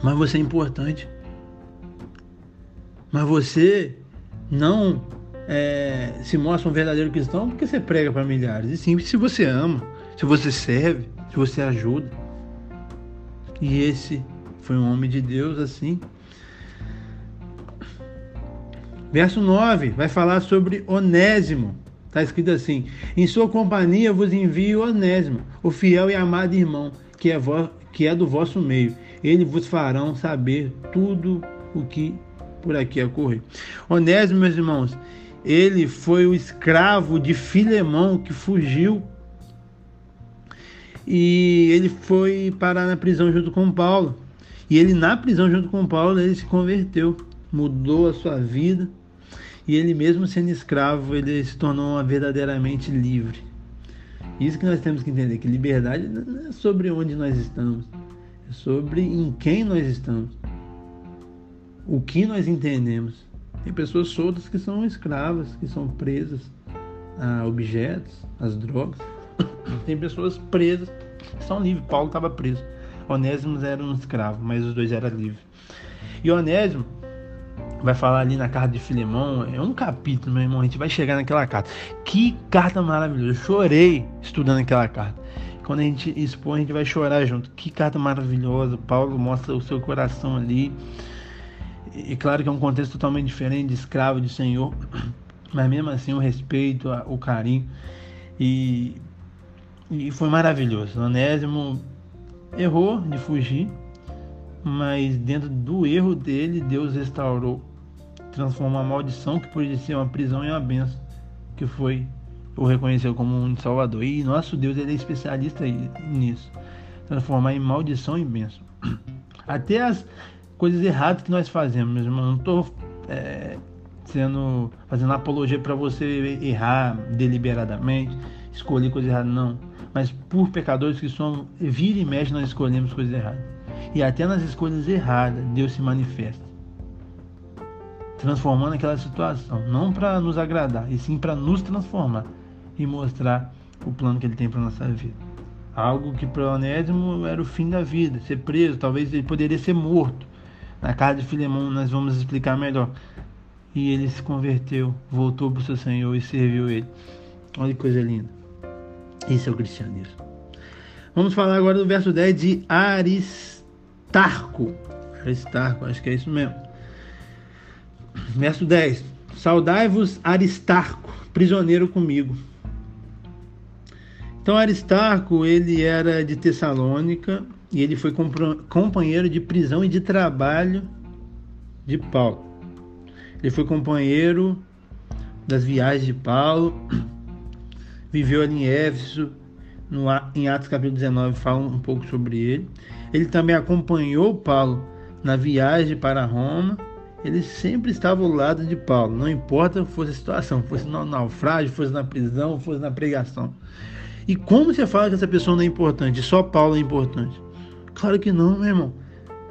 Mas você é importante. Mas você não é, se mostra um verdadeiro cristão porque você prega para milhares. E sim, se você ama, se você serve, se você ajuda. E esse foi um homem de Deus assim. Verso 9 vai falar sobre Onésimo. Está escrito assim: Em sua companhia vos envio Onésimo, o fiel e amado irmão, que é, vo, que é do vosso meio. Ele vos farão saber tudo o que por aqui ocorreu. Onésimo, meus irmãos, ele foi o escravo de Filemão que fugiu e ele foi parar na prisão junto com Paulo. E ele na prisão junto com Paulo, ele se converteu, mudou a sua vida. E ele mesmo sendo escravo, ele se tornou verdadeiramente livre. Isso que nós temos que entender, que liberdade não é sobre onde nós estamos, é sobre em quem nós estamos. O que nós entendemos. Tem pessoas soltas que são escravas, que são presas a objetos, às drogas. Tem pessoas presas que são livres. Paulo estava preso. Onésimo era um escravo, mas os dois eram livres. E Onésimo vai falar ali na carta de Filemão, é um capítulo, meu irmão, a gente vai chegar naquela carta. Que carta maravilhosa. Eu chorei estudando aquela carta. Quando a gente expor, a gente vai chorar junto. Que carta maravilhosa. Paulo mostra o seu coração ali. E claro que é um contexto totalmente diferente de escravo de Senhor, mas mesmo assim o respeito, o carinho. E e foi maravilhoso. O Onésimo errou de fugir, mas dentro do erro dele, Deus restaurou, transformou a maldição que podia ser uma prisão em uma benção, que foi o reconheceu como um salvador. E nosso Deus ele é especialista nisso, transformar em maldição em benção. Até as coisas erradas que nós fazemos, meus irmãos, não estou é, sendo fazendo apologia para você errar deliberadamente, escolher coisa errada, não mas por pecadores que somos, vira e mexe nós escolhemos coisas erradas. E até nas escolhas erradas, Deus se manifesta. transformando aquela situação, não para nos agradar, e sim para nos transformar e mostrar o plano que ele tem para nossa vida. Algo que para Onésimo era o fim da vida, ser preso, talvez ele poderia ser morto. Na casa de Filemão nós vamos explicar melhor. E ele se converteu, voltou para o seu Senhor e serviu ele. Olha que coisa linda. Esse é o cristianismo. Vamos falar agora do verso 10 de Aristarco. Aristarco, acho que é isso mesmo. Verso 10: Saudai-vos, Aristarco, prisioneiro comigo. Então, Aristarco, ele era de Tessalônica e ele foi companheiro de prisão e de trabalho de Paulo. Ele foi companheiro das viagens de Paulo, viveu ali em Éfeso, no, em Atos capítulo 19 fala um pouco sobre ele. Ele também acompanhou Paulo na viagem para Roma ele sempre estava ao lado de Paulo, não importa fosse a situação, fosse no naufrágio, fosse na prisão, fosse na pregação. E como você fala que essa pessoa não é importante, só Paulo é importante? Claro que não, meu irmão.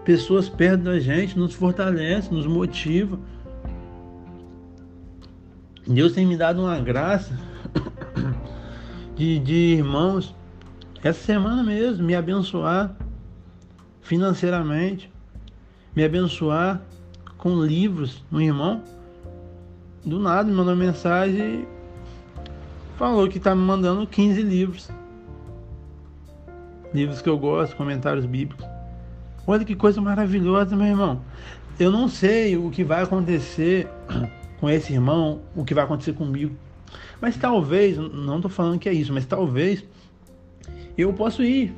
Pessoas perto da gente nos fortalece, nos motiva. Deus tem me dado uma graça de, de irmãos, essa semana mesmo, me abençoar financeiramente, me abençoar com livros. Um irmão, do nada, me mandou mensagem e falou que está me mandando 15 livros. Livros que eu gosto, comentários bíblicos. Olha que coisa maravilhosa, meu irmão. Eu não sei o que vai acontecer com esse irmão, o que vai acontecer comigo. Mas talvez, não estou falando que é isso, mas talvez eu possa ir,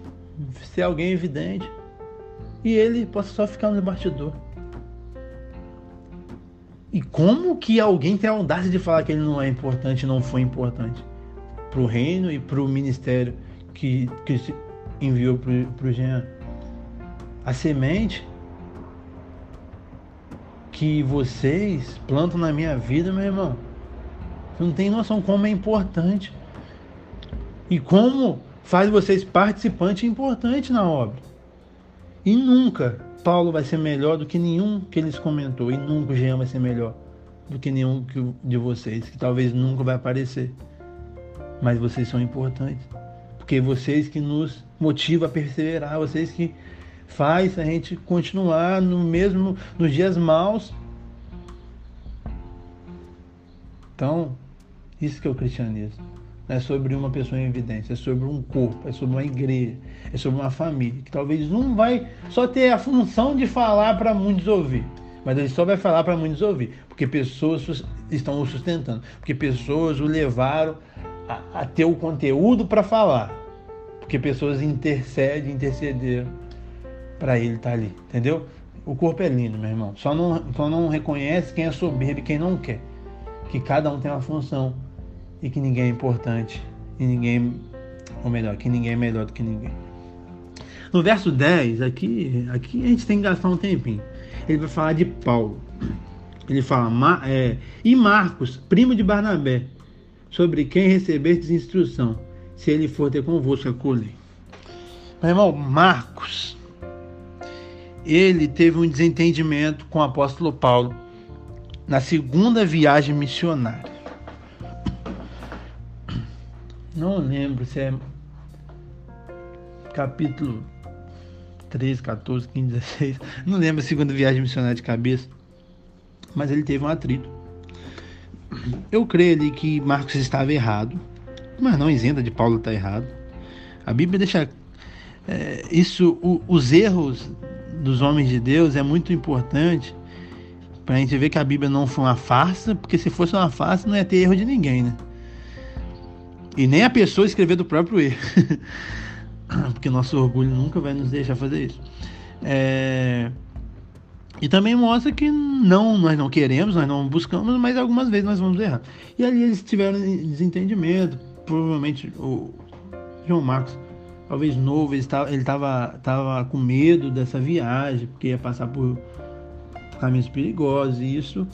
ser alguém evidente. E ele possa só ficar no bastidor. E como que alguém tem a audácia de falar que ele não é importante, não foi importante para o reino e para o ministério que, que enviou para o Jean? A semente que vocês plantam na minha vida, meu irmão, você não tem noção como é importante e como faz vocês participantes importantes na obra. E nunca Paulo vai ser melhor do que nenhum que eles comentou e nunca o Jean vai ser melhor do que nenhum de vocês, que talvez nunca vai aparecer. Mas vocês são importantes, porque vocês que nos motivam a perseverar, vocês que faz a gente continuar no mesmo nos dias maus. Então, isso que é o cristianismo. Não é sobre uma pessoa em evidência, é sobre um corpo, é sobre uma igreja, é sobre uma família, que talvez não vai só ter a função de falar para muitos ouvir, mas ele só vai falar para muitos ouvir, porque pessoas estão o sustentando, porque pessoas o levaram a, a ter o conteúdo para falar, porque pessoas intercedem, intercederam para ele estar tá ali, entendeu? O corpo é lindo, meu irmão. Só não, só não reconhece quem é soberbo e quem não quer. Que cada um tem uma função e que ninguém é importante e ninguém, ou melhor, que ninguém é melhor do que ninguém. No verso 10, aqui, aqui a gente tem que gastar um tempinho. Ele vai falar de Paulo. Ele fala, é, e Marcos, primo de Barnabé, sobre quem recebestes instrução, se ele for ter convosco, acolhe. Meu irmão, Marcos, ele teve um desentendimento com o apóstolo Paulo na segunda viagem missionária. Não lembro se é capítulo 13, 14, 15, 16. Não lembro a segunda viagem missionária de cabeça. Mas ele teve um atrito. Eu creio ali que Marcos estava errado. Mas não isenta de Paulo estar errado. A Bíblia deixa é, isso, o, os erros dos homens de Deus é muito importante para a gente ver que a Bíblia não foi uma farsa, porque se fosse uma farsa não ia ter erro de ninguém, né? E nem a pessoa escrever do próprio erro. Porque nosso orgulho nunca vai nos deixar fazer isso. É... E também mostra que não, nós não queremos, nós não buscamos, mas algumas vezes nós vamos errar. E ali eles tiveram desentendimento. Provavelmente o João Marcos, talvez novo, ele estava, estava com medo dessa viagem, porque ia passar por caminhos perigosos. E isso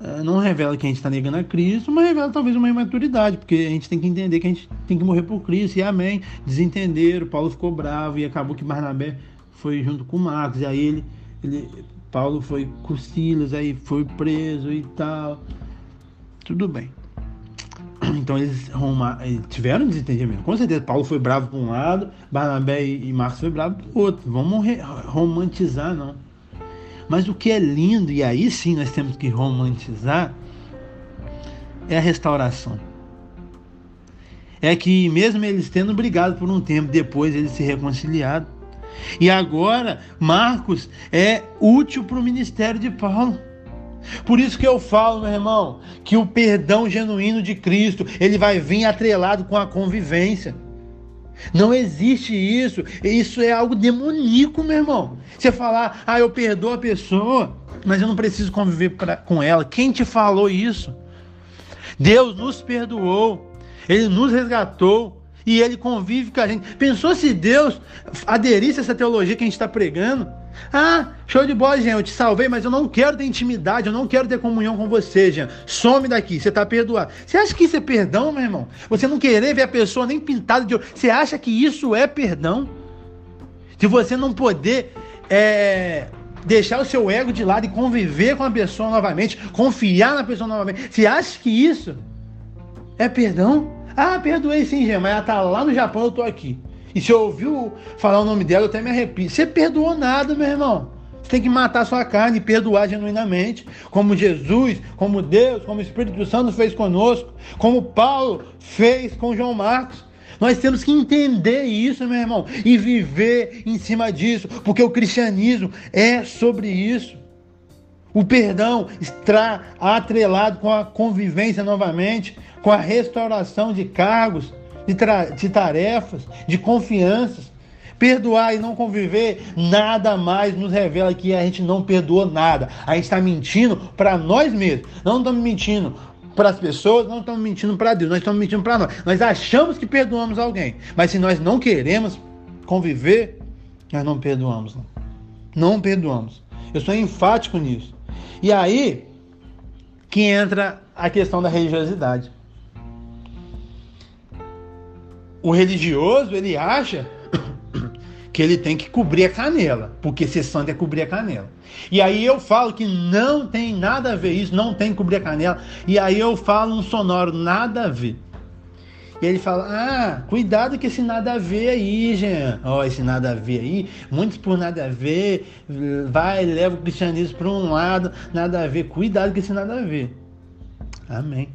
é, não revela que a gente está negando a Cristo, mas revela talvez uma imaturidade, porque a gente tem que entender que a gente tem que morrer por Cristo, e amém. Desentenderam, Paulo ficou bravo e acabou que Barnabé foi junto com Marcos, e aí ele, ele Paulo foi com Silas, aí foi preso e tal. Tudo bem. Então eles, eles tiveram desentendimento. Com certeza, Paulo foi bravo para um lado, Barnabé e Marcos foi bravo para o outro. Vamos romantizar, não. Mas o que é lindo, e aí sim nós temos que romantizar, é a restauração. É que mesmo eles tendo brigado por um tempo, depois eles se reconciliaram. E agora Marcos é útil para o ministério de Paulo. Por isso que eu falo, meu irmão, que o perdão genuíno de Cristo, ele vai vir atrelado com a convivência. Não existe isso. Isso é algo demoníaco, meu irmão. Você falar, ah, eu perdoo a pessoa, mas eu não preciso conviver pra, com ela. Quem te falou isso? Deus nos perdoou, Ele nos resgatou e Ele convive com a gente. Pensou se Deus aderisse a essa teologia que a gente está pregando? Ah, show de bola, Jean, eu te salvei, mas eu não quero ter intimidade, eu não quero ter comunhão com você, Jean. Some daqui, você está perdoado. Você acha que isso é perdão, meu irmão? Você não querer ver a pessoa nem pintada de ouro. Você acha que isso é perdão? Se você não poder é, deixar o seu ego de lado e conviver com a pessoa novamente, confiar na pessoa novamente, você acha que isso é perdão? Ah, perdoei sim, Jean, mas ela está lá no Japão, eu estou aqui. E se eu ouviu falar o nome dela, eu até me arrepio. Você perdoou nada, meu irmão. Você tem que matar sua carne e perdoar genuinamente, como Jesus, como Deus, como o Espírito Santo fez conosco, como Paulo fez com João Marcos. Nós temos que entender isso, meu irmão, e viver em cima disso, porque o cristianismo é sobre isso. O perdão está atrelado com a convivência novamente, com a restauração de cargos, de, de tarefas, de confianças. Perdoar e não conviver, nada mais nos revela que a gente não perdoou nada. A gente está mentindo para nós mesmos. Não estamos mentindo para as pessoas, não estamos mentindo para Deus, nós estamos mentindo para nós. Nós achamos que perdoamos alguém, mas se nós não queremos conviver, nós não perdoamos. Não, não perdoamos. Eu sou enfático nisso. E aí que entra a questão da religiosidade o religioso, ele acha que ele tem que cobrir a canela, porque ser santo é cobrir a canela. E aí eu falo que não tem nada a ver isso, não tem que cobrir a canela. E aí eu falo um sonoro, nada a ver. E ele fala: Ah, cuidado com esse nada a ver aí, Jean. Ó, oh, esse nada a ver aí, muitos por nada a ver, vai, leva o cristianismo para um lado, nada a ver. Cuidado com esse nada a ver. Amém.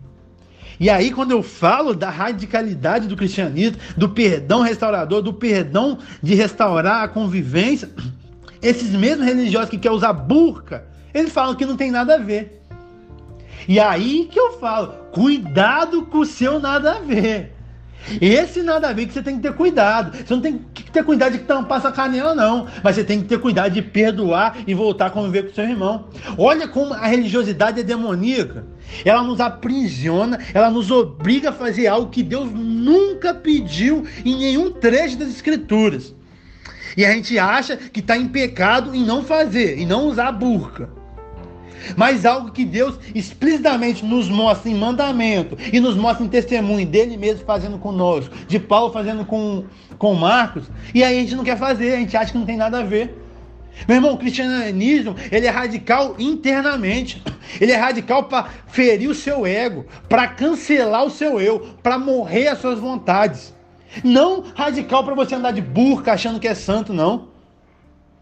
E aí, quando eu falo da radicalidade do cristianismo, do perdão restaurador, do perdão de restaurar a convivência, esses mesmos religiosos que querem usar burca, eles falam que não tem nada a ver. E aí que eu falo, cuidado com o seu nada a ver. Esse nada a ver que você tem que ter cuidado. Você não tem que ter cuidado de tampar essa canela, não. Mas você tem que ter cuidado de perdoar e voltar a conviver com seu irmão. Olha como a religiosidade é demoníaca. Ela nos aprisiona, ela nos obriga a fazer algo que Deus nunca pediu em nenhum trecho das Escrituras. E a gente acha que está em pecado em não fazer, em não usar a burca mas algo que Deus explicitamente nos mostra em mandamento e nos mostra em testemunho dele mesmo fazendo conosco, de Paulo fazendo com, com Marcos, e aí a gente não quer fazer, a gente acha que não tem nada a ver. Meu irmão, o cristianismo, ele é radical internamente. Ele é radical para ferir o seu ego, para cancelar o seu eu, para morrer as suas vontades. Não radical para você andar de burca achando que é santo, não.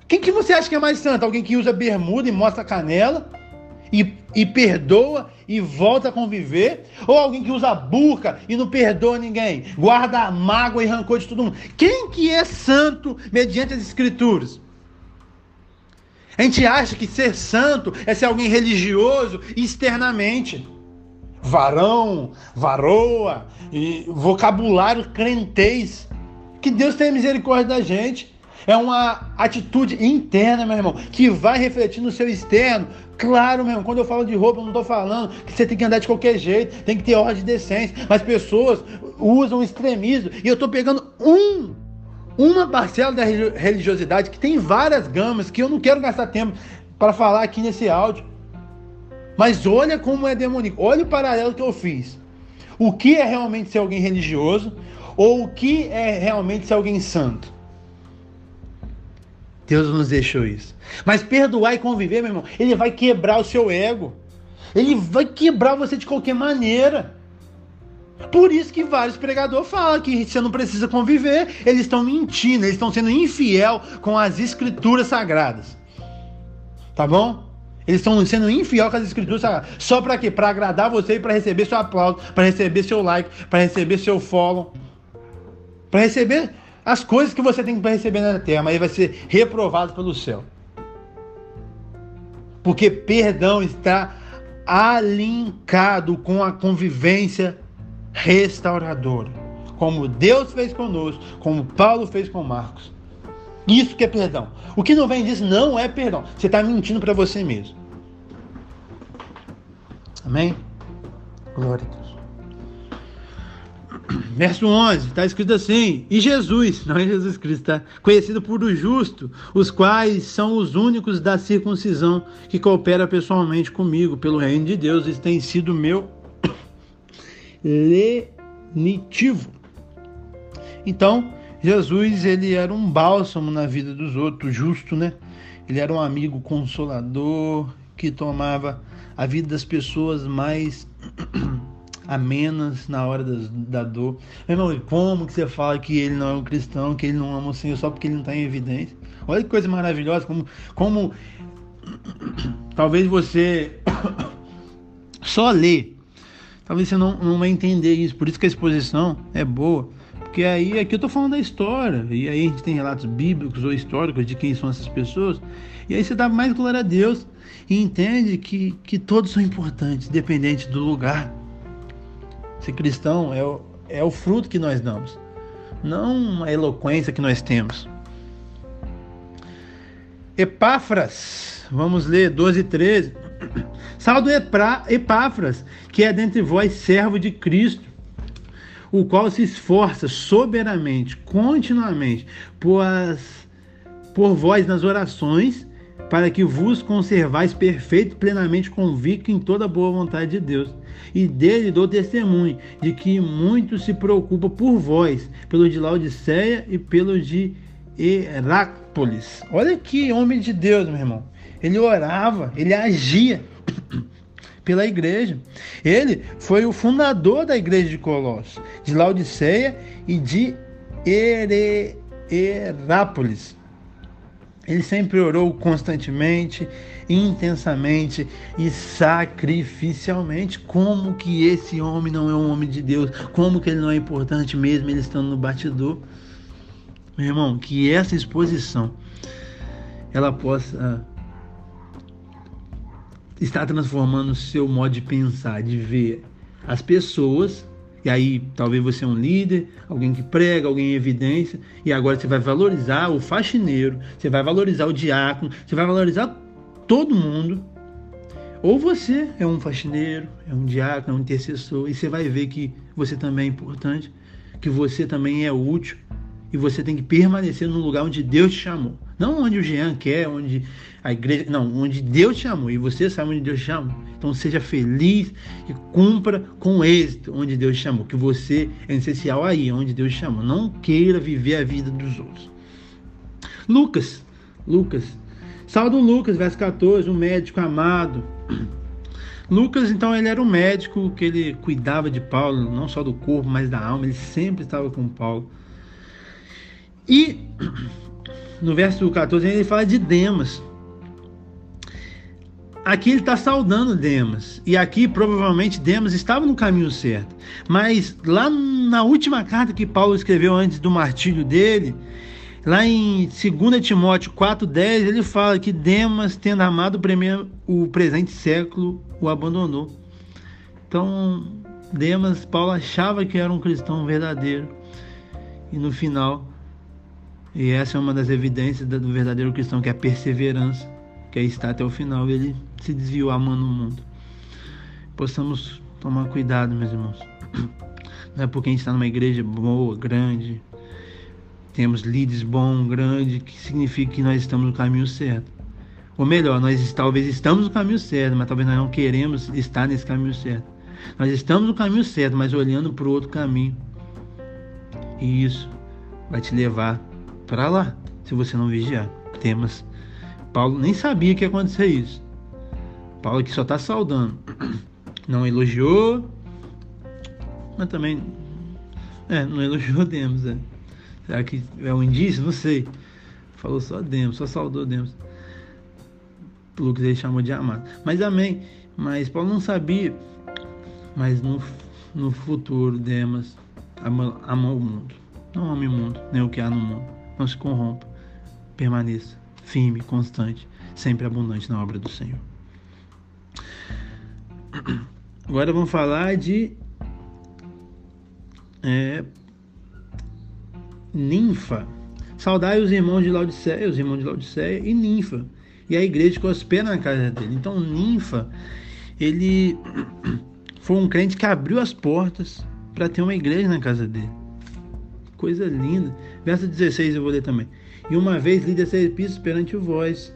Quem que você acha que é mais santo? Alguém que usa bermuda e mostra canela? E, e perdoa e volta a conviver? Ou alguém que usa burca e não perdoa ninguém? Guarda mágoa e rancor de todo mundo? Quem que é santo mediante as escrituras? A gente acha que ser santo é ser alguém religioso externamente. Varão, varoa, e vocabulário crentez. Que Deus tenha misericórdia da gente. É uma atitude interna, meu irmão, que vai refletir no seu externo, Claro mesmo, quando eu falo de roupa, eu não estou falando que você tem que andar de qualquer jeito, tem que ter ordem de decência. Mas pessoas usam extremismo. E eu estou pegando um, uma parcela da religiosidade que tem várias gamas que eu não quero gastar tempo para falar aqui nesse áudio. Mas olha como é demoníaco. Olha o paralelo que eu fiz. O que é realmente ser alguém religioso ou o que é realmente ser alguém santo? Deus nos deixou isso. Mas perdoar e conviver, meu irmão, ele vai quebrar o seu ego. Ele vai quebrar você de qualquer maneira. Por isso que vários pregadores falam que você não precisa conviver. Eles estão mentindo, eles estão sendo infiel com as escrituras sagradas. Tá bom? Eles estão sendo infiel com as escrituras sagradas. Só para quê? Para agradar você e para receber seu aplauso, para receber seu like, para receber seu follow, para receber as coisas que você tem para receber na terra, mas vai ser reprovado pelo céu. Porque perdão está alinkado com a convivência restauradora. Como Deus fez conosco, como Paulo fez com Marcos. Isso que é perdão. O que não vem disso não é perdão. Você está mentindo para você mesmo. Amém? Glória. Verso 11, está escrito assim: E Jesus, não é Jesus Cristo, tá? Conhecido por o justo, os quais são os únicos da circuncisão que coopera pessoalmente comigo pelo reino de Deus. Isso tem sido meu lenitivo. Então, Jesus, ele era um bálsamo na vida dos outros, justo, né? Ele era um amigo consolador que tomava a vida das pessoas mais amenas na hora das, da dor. Meu irmão, como que você fala que ele não é um cristão, que ele não ama o Senhor só porque ele não está em evidência? Olha que coisa maravilhosa, como, como talvez você só lê, talvez você não, não vai entender isso. Por isso que a exposição é boa. Porque aí aqui eu estou falando da história, e aí a gente tem relatos bíblicos ou históricos de quem são essas pessoas, e aí você dá mais glória a Deus e entende que, que todos são importantes, independente do lugar. Ser cristão é o, é o fruto que nós damos, não a eloquência que nós temos. Epáfras, vamos ler 12 e 13. Saldo Epáfras, que é dentre vós servo de Cristo o qual se esforça soberanamente, continuamente, por, as, por vós nas orações, para que vos conservais perfeito, plenamente convicto em toda boa vontade de Deus. E dele dou testemunho de que muito se preocupa por vós, pelo de Laodiceia e pelo de Herápolis. Olha que homem de Deus, meu irmão. Ele orava, ele agia pela igreja. Ele foi o fundador da igreja de Colossos, de Laodiceia e de Ere... Herápolis. Ele sempre orou constantemente, intensamente e sacrificialmente. Como que esse homem não é um homem de Deus? Como que ele não é importante mesmo ele estando no batidor? Meu irmão, que essa exposição ela possa está transformando o seu modo de pensar, de ver as pessoas. E aí, talvez você é um líder, alguém que prega, alguém em evidência, e agora você vai valorizar o faxineiro, você vai valorizar o diácono, você vai valorizar todo mundo. Ou você é um faxineiro, é um diácono, é um intercessor, e você vai ver que você também é importante, que você também é útil, e você tem que permanecer no lugar onde Deus te chamou. Não onde o Jean quer, onde a igreja. Não, onde Deus te chamou. E você sabe onde Deus te chamou. Então seja feliz e cumpra com êxito onde Deus te chamou. Que você é essencial aí, onde Deus te chamou. Não queira viver a vida dos outros. Lucas, Lucas. Saldo Lucas, verso 14, um médico amado. Lucas, então, ele era um médico que ele cuidava de Paulo, não só do corpo, mas da alma. Ele sempre estava com Paulo. E no verso 14 ele fala de Demas. Aqui ele está saudando Demas. E aqui provavelmente Demas estava no caminho certo. Mas lá na última carta que Paulo escreveu antes do martírio dele, lá em 2 Timóteo 4,10, ele fala que Demas, tendo amado o, primeiro, o presente século, o abandonou. Então, Demas, Paulo achava que era um cristão verdadeiro. E no final e essa é uma das evidências do verdadeiro cristão, que é a perseverança, que é estar até o final. Ele se desviou amando o mundo. Possamos tomar cuidado, meus irmãos. Não é porque a gente está numa igreja boa, grande, temos líderes bons, grandes, que significa que nós estamos no caminho certo. Ou melhor, nós talvez estamos no caminho certo, mas talvez nós não queremos estar nesse caminho certo. Nós estamos no caminho certo, mas olhando para o outro caminho. E isso vai te levar para lá, se você não vigiar. Demas. Paulo nem sabia que ia acontecer isso. Paulo que só está saudando. Não elogiou, mas também é, não elogiou Demas. É. Será que é um indício? Não sei. Falou só Demas, só saudou Demas. Lucas ele chamou de amado. Mas amém. Mas Paulo não sabia. Mas no, no futuro, Demas ama o mundo. Não ame o mundo, nem o que há no mundo. Não se corrompa. Permaneça firme, constante, sempre abundante na obra do Senhor. Agora vamos falar de é, ninfa. Saudai os irmãos de Laodiceia, os irmãos de Laodiceia e ninfa. E a igreja que hospeda na casa dele. Então, ninfa, ele foi um crente que abriu as portas para ter uma igreja na casa dele. Coisa linda. Verso 16 eu vou ler também. E uma vez lida essa epístola perante vós,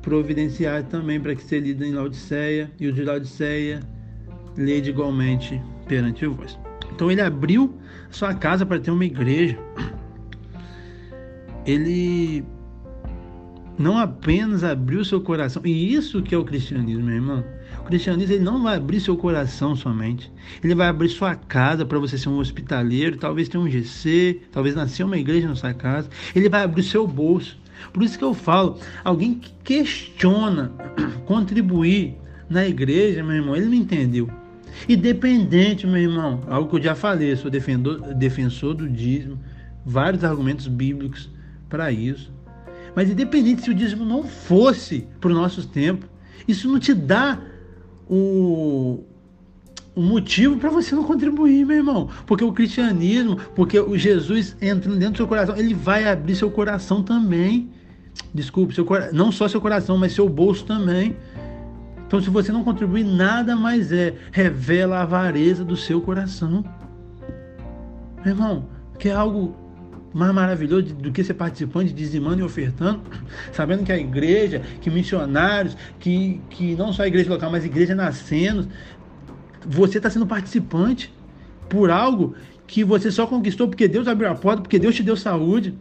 providenciar também para que seja lida em Laodiceia, e o de Laodiceia lede igualmente perante vós. Então ele abriu sua casa para ter uma igreja. Ele não apenas abriu seu coração, e isso que é o cristianismo, meu irmão. O cristianismo ele não vai abrir seu coração somente. Ele vai abrir sua casa para você ser um hospitaleiro, talvez ter um GC, talvez nascer uma igreja na sua casa. Ele vai abrir seu bolso. Por isso que eu falo, alguém que questiona contribuir na igreja, meu irmão, ele não entendeu. Independente, meu irmão, algo que eu já falei, sou defendor, defensor do dízimo, vários argumentos bíblicos para isso. Mas independente se o dízimo não fosse para os nossos tempos, isso não te dá o, o motivo para você não contribuir, meu irmão. Porque o cristianismo, porque o Jesus entrando dentro do seu coração, ele vai abrir seu coração também. Desculpe, seu, não só seu coração, mas seu bolso também. Então, se você não contribuir, nada mais é. Revela a avareza do seu coração. Meu irmão, que é algo mais maravilhoso do que ser participante, dizimando e ofertando, sabendo que a igreja, que missionários, que, que não só a igreja local, mas a igreja nascendo, você está sendo participante por algo que você só conquistou porque Deus abriu a porta, porque Deus te deu saúde.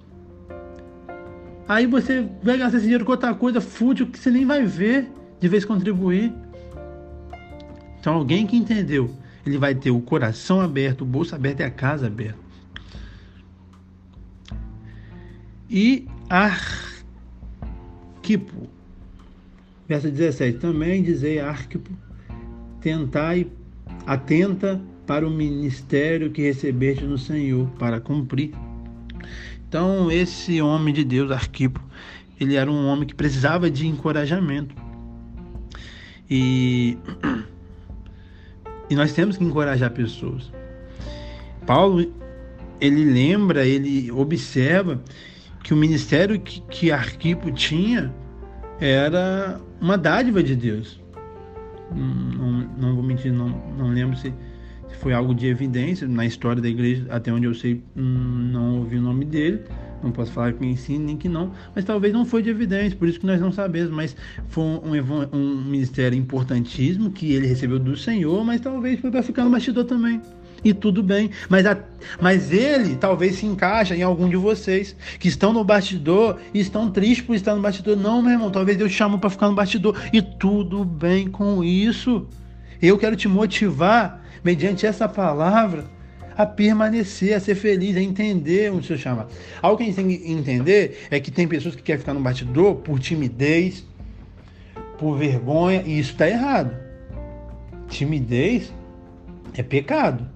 Aí você vai gastar esse dinheiro com outra coisa fútil que você nem vai ver de vez contribuir. Então, alguém que entendeu, ele vai ter o coração aberto, o bolso aberto e a casa aberta. E Arquipo, verso 17: Também dizei Arquipo, tentai, atenta para o ministério que recebeste no Senhor, para cumprir. Então, esse homem de Deus, Arquipo, ele era um homem que precisava de encorajamento. E, e nós temos que encorajar pessoas. Paulo, ele lembra, ele observa que o ministério que, que Arquipo tinha era uma dádiva de Deus. Não, não vou mentir, não, não lembro se, se foi algo de evidência na história da igreja, até onde eu sei, hum, não ouvi o nome dele, não posso falar que sim nem que não, mas talvez não foi de evidência, por isso que nós não sabemos, mas foi um, um ministério importantíssimo que ele recebeu do Senhor, mas talvez foi para ficar no bastidor também. E tudo bem, mas, a, mas ele talvez se encaixa em algum de vocês que estão no bastidor e estão tristes por estar no bastidor. Não, meu irmão, talvez Deus chamou para ficar no bastidor e tudo bem com isso. Eu quero te motivar mediante essa palavra a permanecer, a ser feliz, a entender o seu chamado. Algo que a gente tem que entender é que tem pessoas que querem ficar no bastidor por timidez, por vergonha, e isso está errado. Timidez é pecado.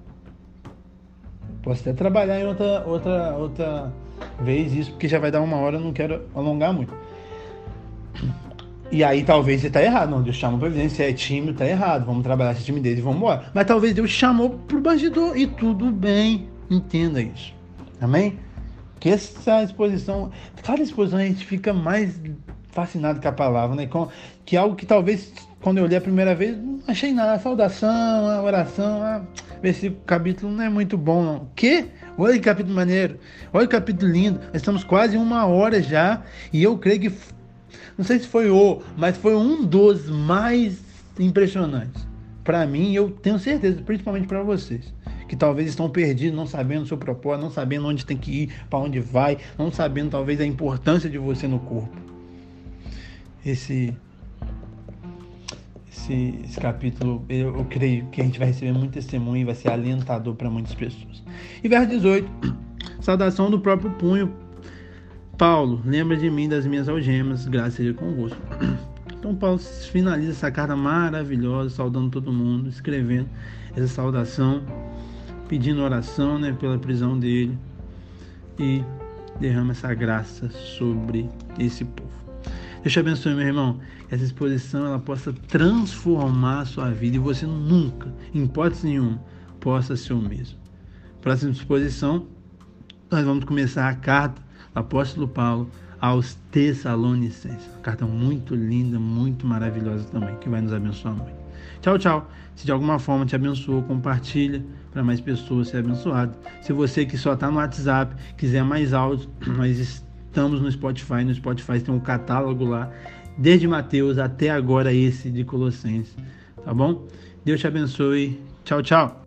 Posso até trabalhar em outra, outra, outra vez isso, porque já vai dar uma hora, eu não quero alongar muito. E aí talvez você tá errado. Não, Deus chamou pra evidência, se é tímido, tá errado. Vamos trabalhar essa timidez e vamos embora. Mas talvez Deus chamou pro bastidor e tudo bem. Entenda isso. Amém? Que essa exposição, cada exposição a gente fica mais fascinado com a palavra, né? Com, que é algo que talvez, quando eu olhei a primeira vez, não achei nada. Saudação, a oração, a capítulo não é muito bom, não. Que? Olha que capítulo maneiro. Olha que capítulo lindo. Nós estamos quase uma hora já. E eu creio que não sei se foi o, mas foi um dos mais impressionantes. Para mim, eu tenho certeza, principalmente para vocês, que talvez estão perdidos, não sabendo o seu propósito, não sabendo onde tem que ir, para onde vai, não sabendo talvez a importância de você no corpo. Esse esse, esse capítulo, eu, eu, creio que a gente vai receber muito testemunho e vai ser alentador para muitas pessoas. E verso 18, saudação do próprio punho. Paulo, lembra de mim das minhas algemas, graças seja convosco. Então Paulo finaliza essa carta maravilhosa, saudando todo mundo, escrevendo essa saudação, pedindo oração né, pela prisão dele e derrama essa graça sobre esse povo. Deus te abençoe, meu irmão. Essa exposição ela possa transformar a sua vida e você nunca, em hipótese nenhuma, possa ser o mesmo. Próxima exposição, nós vamos começar a carta apóstolo Paulo aos Tessalonicenses. Uma carta muito linda, muito maravilhosa também, que vai nos abençoar muito. Tchau, tchau. Se de alguma forma te abençoou, compartilha para mais pessoas ser abençoadas. Se você que só está no WhatsApp quiser mais áudio, nós estamos no Spotify. No Spotify tem um catálogo lá, desde Mateus até agora esse de Colossenses. Tá bom? Deus te abençoe. Tchau, tchau.